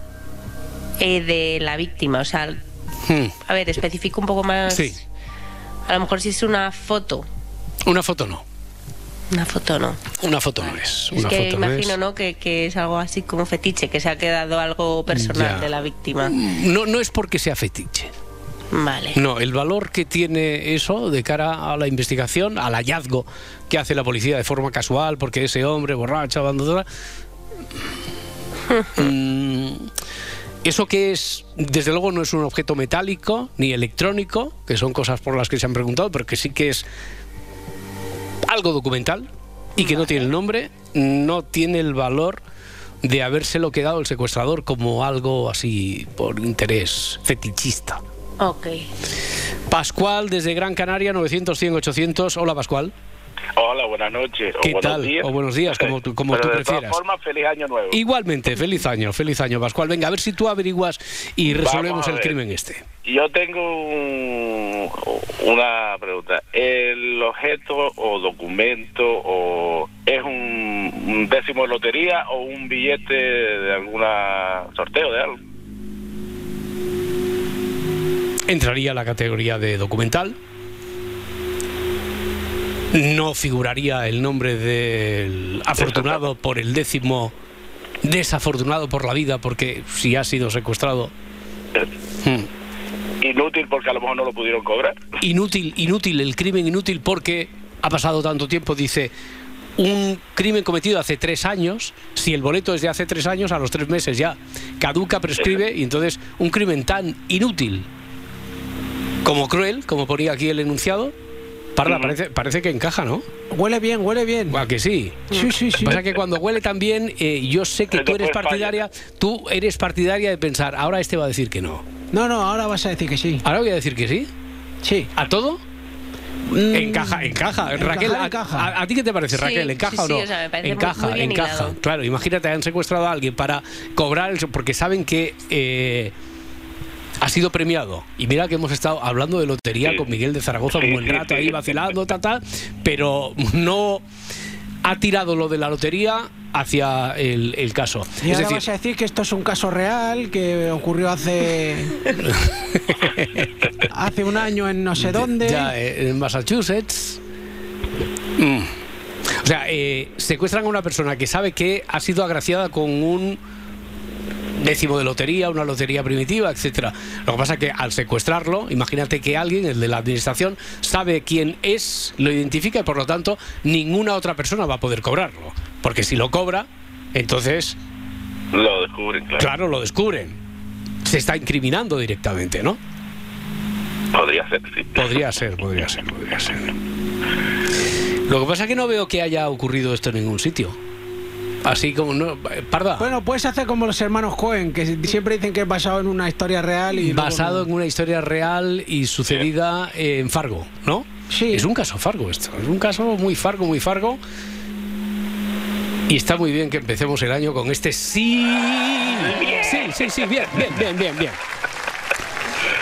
eh, de la víctima, o sea, Hmm, a ver, especifico un poco más. Sí. A lo mejor si es una foto. Una foto no. Una foto no. Una foto no es. Es Una que foto no es. imagino, ¿no? Que, que es algo así como fetiche, que se ha quedado algo personal Ya. de la víctima. No, no es porque sea fetiche. Vale. No, el valor que tiene eso de cara a la investigación, al hallazgo que hace la policía de forma casual, porque ese hombre borracho, abandonado. mm, eso que es, desde luego, no es un objeto metálico ni electrónico, que son cosas por las que se han preguntado, pero que sí que es algo documental y que no tiene el nombre, no tiene el valor de habérselo quedado el secuestrador como algo así por interés fetichista. Ok. Pascual desde Gran Canaria, 900, 100, 800. Hola Pascual. Hola, buenas noches. o ¿Qué buenos tal? días. O buenos días, como tú, como Pero tú de prefieras. formas, feliz año nuevo. Igualmente, feliz año, feliz año Pascual. Venga, a ver si tú averiguas y resolvemos el crimen este. Yo tengo un- una pregunta. ¿El objeto o documento o es un, décimo de lotería o un billete de alguna sorteo de algo? Entraría a la categoría de documental. No figuraría el nombre del afortunado por el décimo desafortunado por la vida porque si ha sido secuestrado. Hmm. Inútil porque a lo mejor no lo pudieron cobrar. Inútil, inútil, el crimen inútil porque ha pasado tanto tiempo, dice, un crimen cometido hace tres años, si el boleto es de hace tres años, a los tres meses ya caduca, prescribe, y entonces un crimen tan inútil como cruel, como ponía aquí el enunciado, Parda, parece, parece que encaja, ¿no? Huele bien, huele bien. ¿A que sí? Sí, sí, sí. pasa que cuando huele tan bien, eh, yo sé que tú eres partidaria, tú eres partidaria de pensar, ahora este va a decir que no. No, no, ahora vas a decir que sí. ¿Ahora voy a decir que sí? Sí. ¿A todo? Encaja, encaja. Encajar, Raquel, ¿a- encaja. ¿a, a ti qué te parece, Sí, Raquel? ¿Encaja sí, o sí, no? o sea, me parece muy- encaja, muy bien encaja. hilado. Claro, imagínate, han secuestrado a alguien para cobrar, el, porque saben que eh, ha sido premiado. Y mira que hemos estado hablando de lotería con Miguel de Zaragoza un buen rato ahí vacilando, ta, ta, pero no ha tirado lo de la lotería hacia el, el caso. Y es ahora decir, vas a decir que esto es un caso real, que ocurrió hace. hace un año en no sé dónde. Ya, eh, en Massachusetts. Mm. O sea, eh, secuestran a una persona que sabe que ha sido agraciada con un décimo de lotería, una lotería primitiva, etcétera. Lo que pasa es que al secuestrarlo, imagínate que alguien, el de la administración, sabe quién es, lo identifica y por lo tanto ninguna otra persona va a poder cobrarlo. Porque si lo cobra, entonces, Lo descubren, claro. claro, lo descubren. Se está incriminando directamente, ¿no? Podría ser, sí. Podría ser, podría ser, podría ser. Lo que pasa es que no veo que haya ocurrido esto en ningún sitio. Así como no. Parda. Bueno, puedes hacer como los hermanos Cohen, que siempre dicen que es basado en una historia real y. basado no. en una historia real y sucedida en Fargo, ¿no? Sí. Es un caso Fargo esto. Es un caso muy Fargo, muy Fargo. Y está muy bien que empecemos el año con este sí. Sí, sí, sí, bien, bien, bien, bien, bien.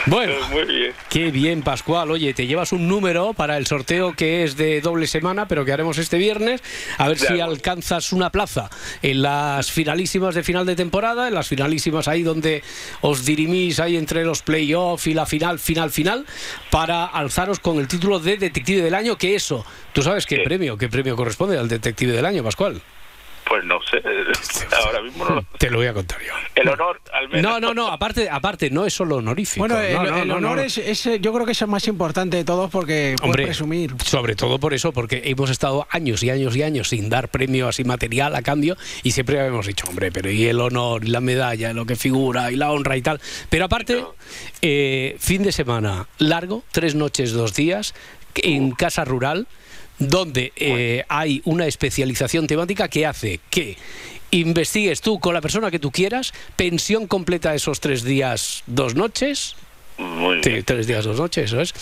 Bueno, Muy bien. qué bien, Pascual. Oye, te llevas un número para el sorteo que es de doble semana, pero que haremos este viernes. A ver si alcanzas una plaza en las finalísimas de final de temporada, en las finalísimas ahí donde os dirimís ahí entre los playoffs y la final, final, final, para alzaros con el título de Detective del Año, que eso, ¿tú sabes qué premio, qué premio corresponde al Detective del Año, Pascual? Pues no sé. Ahora mismo no lo- Te lo voy a contar yo. El honor, al menos. No, no, no, aparte, aparte, no es solo honorífico. Bueno, no, el, no, el no, honor no. Es, es, eh, yo creo que es el más importante de todos porque puedes Hombre, presumir. sobre todo por eso, porque hemos estado años y años y años sin dar premio así material a cambio y siempre habíamos dicho, hombre, pero y el honor y la medalla, y lo que figura y la honra y tal. Pero aparte, eh, fin de semana largo, tres noches, dos días, en casa rural, donde eh, hay una especialización temática que hace que investigues tú con la persona que tú quieras, pensión completa esos tres días, dos noches. Muy Sí, tres días, dos noches, eso es.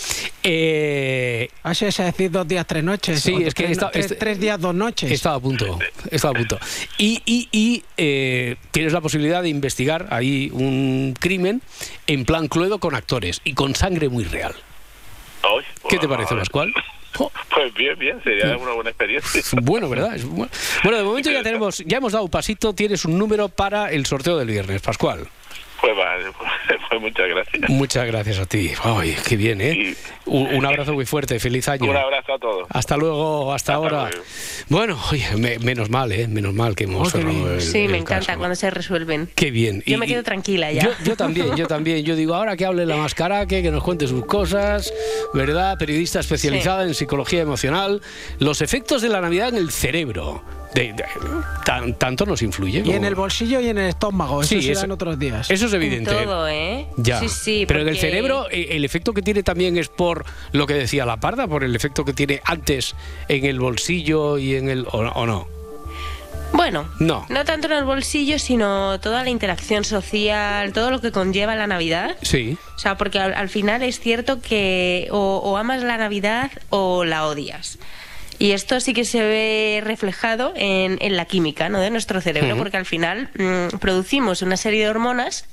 Eh, Así es decir, dos días, tres noches. Sí, es que tres, esta- tres- este- tres días, dos noches. Estaba a punto, estaba a punto. Y, y- y, eh, tienes la posibilidad de investigar ahí un crimen en plan cluedo con actores y con sangre muy real. Ay, ¿Qué te parece, Pascual? Pues bien, bien, sería una buena experiencia. Bueno, ¿verdad? Bueno, de momento ya tenemos, ya hemos dado un pasito, tienes un número para el sorteo del viernes, Pascual. Pues vale, pues muchas gracias. Muchas gracias a ti. Ay, qué bien, ¿eh? Un, un abrazo muy fuerte, feliz año. Un abrazo a todos. Hasta luego, hasta, ahora. Bueno, oye, me- menos mal, ¿eh? Menos mal que hemos cerrado el, Sí, me encanta caso. cuando se resuelven. Qué bien. Yo Y- me quedo tranquila ya. Yo, yo también, yo también. Yo digo, ahora que hable la mascaraque, que nos cuente sus cosas, ¿verdad? Periodista especializada en psicología emocional. Los efectos de la Navidad en el cerebro. De- de- tan- tanto nos influye. Y en como- el bolsillo y en el estómago. Eso Sí, será eso- en otros días. eso es evidente. Todo, ¿eh? Ya. Sí, sí. Pero en el porque- cerebro, eh, el efecto que tiene también es por lo que decía la parda, por el efecto que tiene antes en el bolsillo y en el. ¿O, o no? Bueno, No. no tanto en el bolsillo, sino toda la interacción social, todo lo que conlleva la Navidad. Sí. O sea, porque al, al final es cierto que o, o amas la Navidad o la odias. Y esto sí que se ve reflejado en, en la química ¿no? de nuestro cerebro, porque al final mm, producimos una serie de hormonas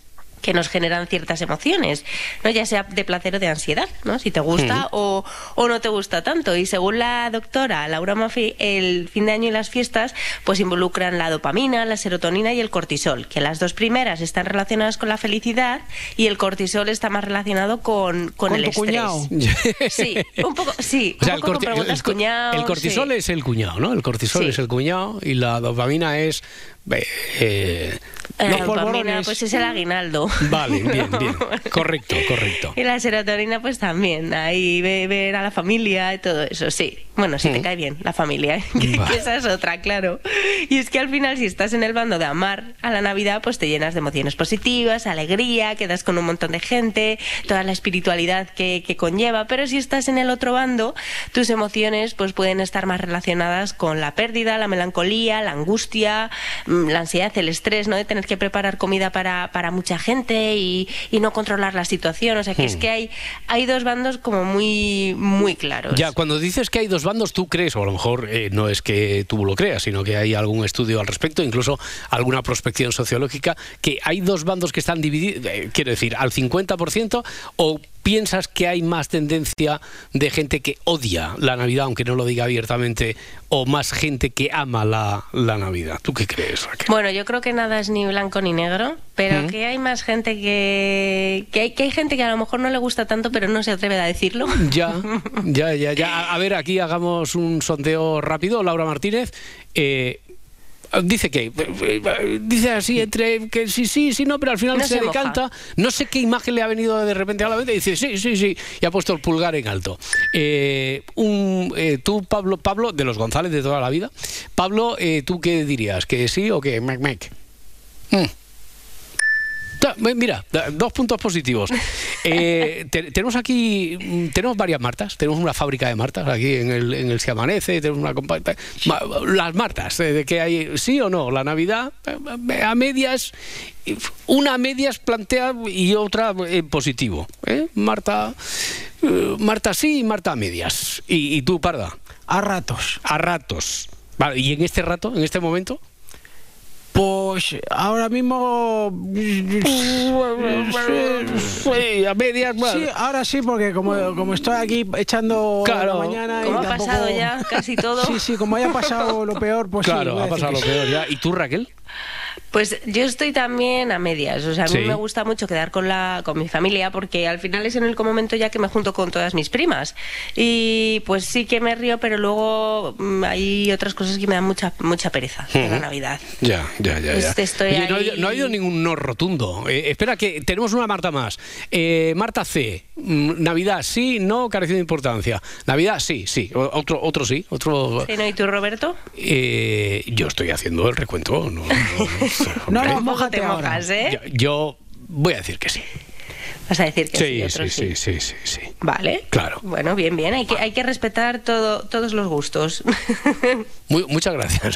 que nos generan ciertas emociones, ¿no? ya sea de placer o de ansiedad, ¿no? si te gusta Ujú. o, o no te gusta tanto. Y según la doctora Laura Maffei, el fin de año y las fiestas pues involucran la dopamina, la serotonina y el cortisol, que las dos primeras están relacionadas con la felicidad y el cortisol está más relacionado con, con, Con el tu estrés. cuñado. Sí, un poco, sí, O sea, un el, poco corti- con preguntas el co- cuñado, el cortisol sí. es el cuñado, ¿no? El cortisol Sí. es el cuñado y la dopamina es. Eh, eh, La dopamina pues es el aguinaldo. Vale, bien, bien. Correcto, correcto. Y la serotonina, pues también, ahí ve- ver a la familia y todo eso, sí. Bueno, si te cae bien la familia, ¿eh? esa es otra, claro. Y es que al final, si estás en el bando de amar a la Navidad, pues te llenas de emociones positivas, alegría, quedas con un montón de gente, toda la espiritualidad que, que conlleva. Pero si estás en el otro bando, tus emociones pues pueden estar más relacionadas con la pérdida, la melancolía, la angustia, mm, la ansiedad, el estrés, ¿no? De tener que preparar comida para, para mucha gente y, y no controlar la situación. O sea, que es Hmm. que hay, hay dos bandos como muy, muy claros. Ya, cuando dices que hay dos bandos, tú crees, o a lo mejor eh, no es que tú lo creas, sino que hay algún estudio al respecto, incluso alguna prospección sociológica, que hay dos bandos que están divididos, eh, quiero decir, al 50%, o piensas que hay más tendencia de gente que odia la Navidad, aunque no lo diga abiertamente, o más gente que ama la, la Navidad. ¿Tú qué crees, Raquel? Bueno, yo creo que nada es ni blanco ni negro, pero Mm. que hay más gente que, que hay, que hay gente que a lo mejor no le gusta tanto, pero no se atreve a decirlo. Ya, ya, ya, ya. A, a ver, aquí hagamos un sondeo rápido. Laura Martínez. eh, Dice que dice así entre que sí sí sí no pero al final No se, se decanta. No sé qué imagen le ha venido de repente a la mente y dice sí sí sí y ha puesto el pulgar en alto. Eh, un, eh, tú Pablo Pablo de los González de toda la vida. Pablo eh, tú qué dirías que sí o que mec mec Mm. Mira, dos puntos positivos. Eh, te- tenemos aquí, mm, tenemos varias Martas, tenemos una fábrica de Martas aquí en el, en el Se Amanece, tenemos una Las Martas, eh, de que hay, sí o no, la Navidad eh, a medias, una a medias plantea y otra en positivo. ¿eh? Marta, Marta sí y Marta a medias. ¿Y, y tú, Parda? A ratos. A ratos. Vale, ¿y en este rato, en este momento? Pues ahora mismo. Sí, a medias. bueno. Sí, ahora sí, porque como, como estoy aquí echando Claro. la mañana. y Como ha tampoco- pasado ya casi todo. Sí, sí, como haya pasado lo peor, pues sí. claro, ha pasado lo peor ya. ¿Y tú, Raquel? Pues yo estoy también a medias. O sea, a mí Sí. me gusta mucho quedar con la con mi familia porque al final es en el momento ya que me junto con todas mis primas. Y pues sí que me río, pero luego mm, hay otras cosas que me dan mucha mucha pereza de la. Navidad. Ya, ya, ya. Este, estoy Oye, no, ha habido, no ha habido ningún no rotundo. Eh, espera, que tenemos una Marta más. Eh, Marta C. mm, Navidad sí, no, careció de importancia. Navidad sí, sí. Otro, otro sí. Otro. ¿Y tú, Roberto? Eh, yo estoy haciendo el recuento. No, no, No, hombre. no, mójate te ahora. mojas, ¿eh? yo, yo voy a decir que sí. Vas a decir que sí, Sí, otros sí, sí, sí, sí, sí. Vale. Claro. Bueno, bien, bien. Hay que, hay que respetar todo, todos los gustos. Muy- muchas gracias.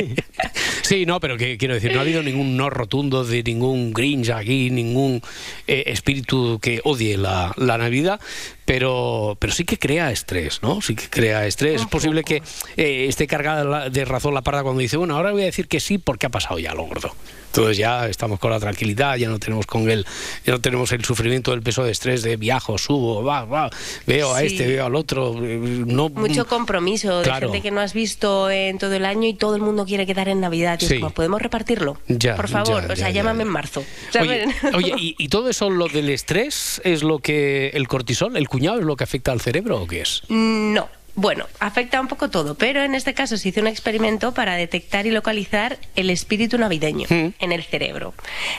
sí, no, pero que quiero decir, no ha habido ningún no rotundo de ningún Grinch aquí, ningún eh, espíritu que odie la, la Navidad, pero, pero sí que crea estrés, ¿no? Sí que crea estrés. es posible que eh, esté cargada de razón la parda cuando dice, bueno, ahora voy a decir que sí porque ha pasado ya lo gordo. Entonces ya estamos con la tranquilidad, ya no tenemos con el, ya no tenemos el sufrimiento del peso de estrés de viajo, subo, va, va, veo a este, veo al otro, eh, no Mucho compromiso de gente que no has visto en todo el año y todo el mundo quiere quedar en Navidad Sí. como, ¿podemos repartirlo? Ya, Por favor, ya, o sea, ya, llámame en marzo. Oye, ¿y, y todo eso, lo del estrés, es lo que el cortisol, el cuñado, es lo que afecta al cerebro o qué es? No. Bueno, afecta un poco todo, pero en este caso se hizo un experimento para detectar y localizar el espíritu navideño en el cerebro.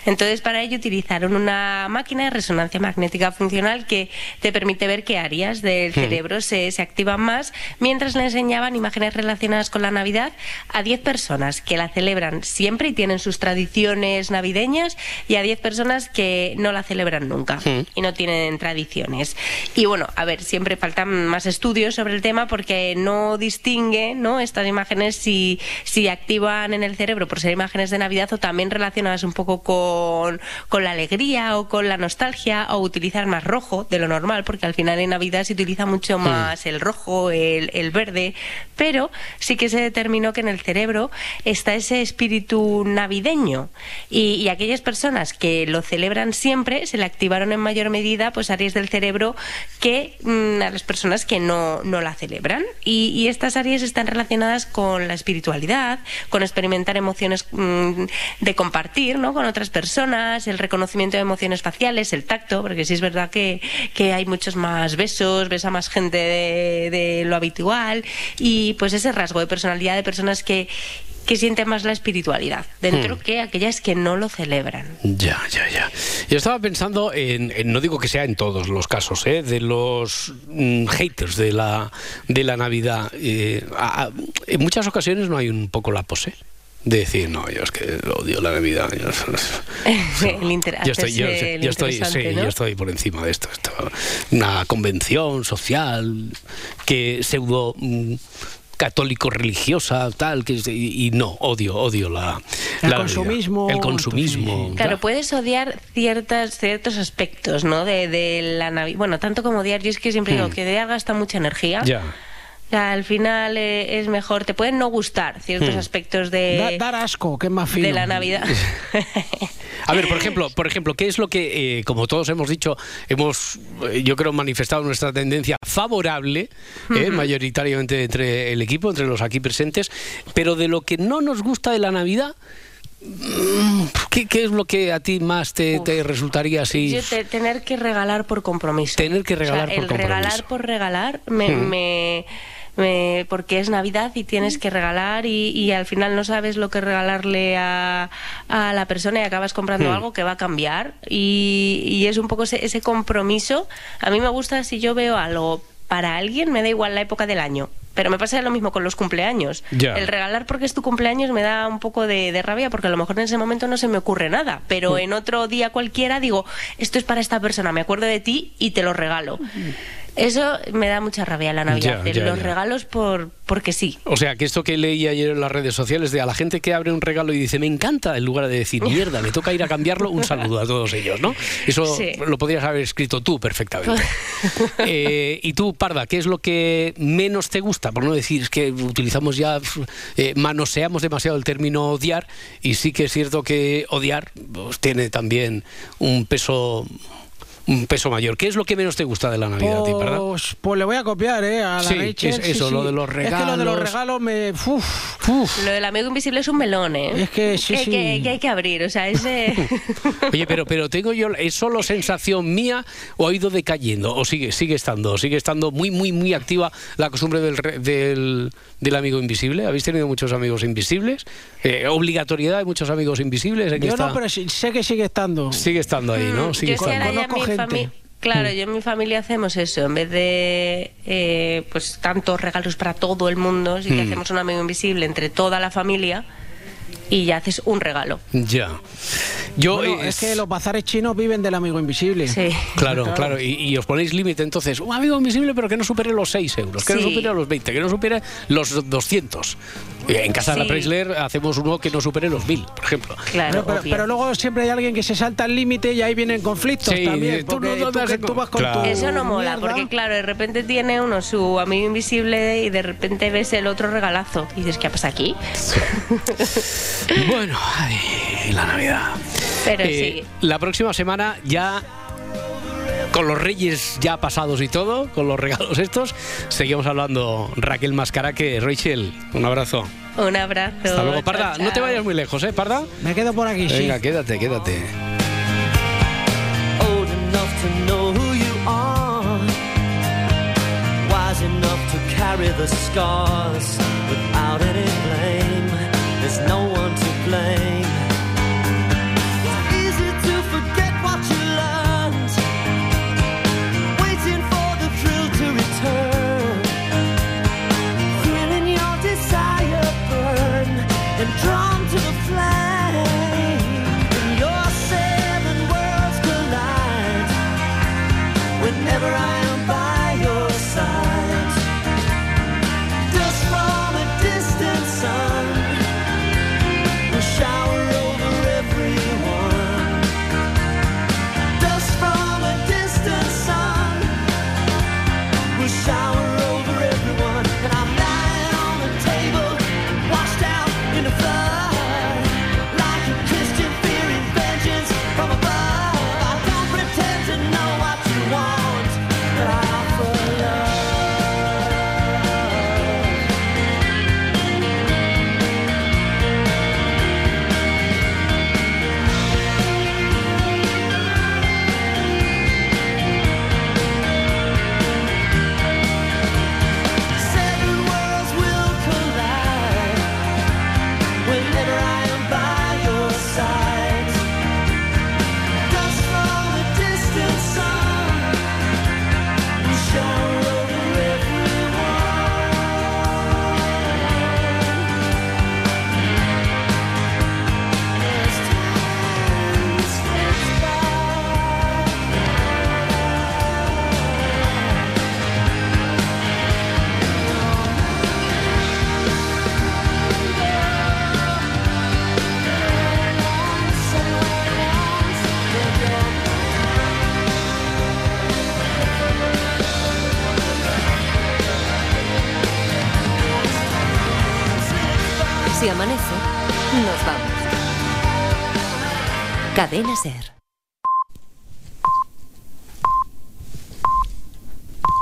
Entonces, para ello utilizaron una máquina de resonancia magnética funcional que te permite ver qué áreas del Hmm. cerebro se, se activan más mientras le enseñaban imágenes relacionadas con la Navidad a 10 personas que la celebran siempre y tienen sus tradiciones navideñas y a 10 personas que no la celebran nunca Hmm. y no tienen tradiciones. Y bueno, a ver, siempre faltan más estudios sobre el tema porque no distingue ¿no? estas imágenes si, si activan en el cerebro por ser imágenes de Navidad o también relacionadas un poco con, con la alegría o con la nostalgia o utilizar más rojo de lo normal porque al final en Navidad se utiliza mucho más el rojo, el, el verde, pero sí que se determinó que en el cerebro está ese espíritu navideño y, y aquellas personas que lo celebran siempre se le activaron en mayor medida pues áreas del cerebro que mm, a las personas que no, no la celebran y, estas áreas están relacionadas con la espiritualidad, con experimentar emociones mm, de compartir ¿no? con otras personas, el reconocimiento de emociones faciales, el tacto, porque sí es verdad que, que hay muchos más besos, besa más gente de, de lo habitual y pues ese rasgo de personalidad de personas que que sienten más la espiritualidad dentro Hmm. que aquellas que no lo celebran. Ya, ya, ya. Yo estaba pensando en, en- no digo que sea en todos los casos, ¿eh? de los mm, haters de la, de la Navidad. Eh, a- a- en muchas ocasiones no hay un poco la pose. De decir, no, yo es que odio la Navidad. Yo, el inter- yo estoy, yo, estoy, sí, interesante, ¿no? yo estoy por encima de esto. esto una convención social que pseudo mm, católico religiosa tal que y, y no odio odio la El la consumismo, el consumismo Claro, puedes odiar ciertas, ciertos aspectos, ¿no? De, de la Navidad. Bueno, tanto como odiar, yo es que siempre digo Hmm. que odiar gasta mucha energía. ya sea, al final eh, es mejor, te pueden no gustar ciertos Hmm. aspectos de, Da- dar asco, que es más fino. de la Navidad. A ver, por ejemplo, por ejemplo, ¿qué es lo que, eh, como todos hemos dicho, hemos, eh, yo creo, manifestado nuestra tendencia favorable, eh, mayoritariamente entre el equipo, entre los aquí presentes, pero de lo que no nos gusta de la Navidad, mm, ¿qué, qué es lo que a ti más te, te resultaría así? Yo te- tener que regalar por compromiso. Tener que regalar O sea, por el compromiso. regalar por regalar me, Hmm. me- me- porque es Navidad y tienes que regalar y, y al final no sabes lo que regalarle a, a la persona y acabas comprando Hmm. algo que va a cambiar y, y es un poco ese, ese compromiso. A mí me gusta si yo veo algo para alguien, me da igual la época del año. Pero me pasa lo mismo con los cumpleaños. Ya. El regalar porque es tu cumpleaños me da un poco de, de rabia porque a lo mejor en ese momento no se me ocurre nada. Pero Mm. en otro día cualquiera digo, esto es para esta persona, me acuerdo de ti y te lo regalo. Eso me da mucha rabia la Navidad. Ya, de ya, los ya. regalos por porque sí. O sea, que esto que leí ayer en las redes sociales de a la gente que abre un regalo y dice, me encanta, en lugar de decir, mierda, me toca ir a cambiarlo, un saludo a todos ellos, ¿no? Eso Sí. lo podrías haber escrito tú perfectamente. Eh, y tú, Parda, ¿qué es lo que menos te gusta? Por no decir, es que utilizamos ya, eh, manoseamos demasiado el término odiar, y sí que es cierto que odiar pues, tiene también un peso un peso mayor. ¿Qué es lo que menos te gusta de la Navidad a ti, Parda? Pues, pues le voy a copiar, ¿eh? A la Sí, Rachel, es- eso, lo de los Es que lo de los regalos. regalos me... uf, Lo del amigo invisible es un melón, ¿eh? Es que sí, hay sí. que, que hay que abrir, o sea, ese... Oye, pero, pero tengo yo, ¿es solo sensación mía o ha ido decayendo? ¿O sigue, sigue estando? ¿Sigue estando muy, muy, muy activa la costumbre del, re- del, del amigo invisible? ¿Habéis tenido muchos amigos invisibles? Eh, ¿Obligatoriedad de muchos amigos invisibles? Yo esta- no, pero sé que sigue estando. Sigue estando ahí, ¿no? Sigue Mm, Yo es que estando. Claro, yo en mi familia hacemos eso, en vez de eh, pues tantos regalos para todo el mundo, sí que Mm. hacemos un amigo invisible entre toda la familia y ya haces un regalo. Ya. Yo, Bueno, eh, es que los bazares chinos viven del amigo invisible. Sí. Claro, claro, y, y os ponéis límite entonces, un amigo invisible pero que no supere los 6 euros, que no supere los 20, que no supere los 200. Eh, En casa de la. Preisler hacemos uno que no supere los 1000, por ejemplo. pero, pero- pero luego siempre hay alguien que se salta el límite y ahí vienen conflictos Sí, también. tú no lo tú, que en- tú vas con Claro. tu Eso no mola, mierda. porque claro, de repente tiene uno su amigo invisible y de repente ves el otro regalazo y dices, ¿qué pasa aquí? Bueno, ay, la Navidad. Pero Eh, sí. La próxima semana ya con los reyes ya pasados y todo, con los regalos estos, seguimos hablando Raquel Mascaraque. Rachel, un abrazo. Un abrazo. Hasta luego, chao, Parda. No te vayas muy lejos, ¿eh, Parda? Me quedo por aquí, sí. Venga, quédate, quédate. old enough to know who you are, wise enough to carry the scars without any blame. There's no one to blame. Cadena Ser.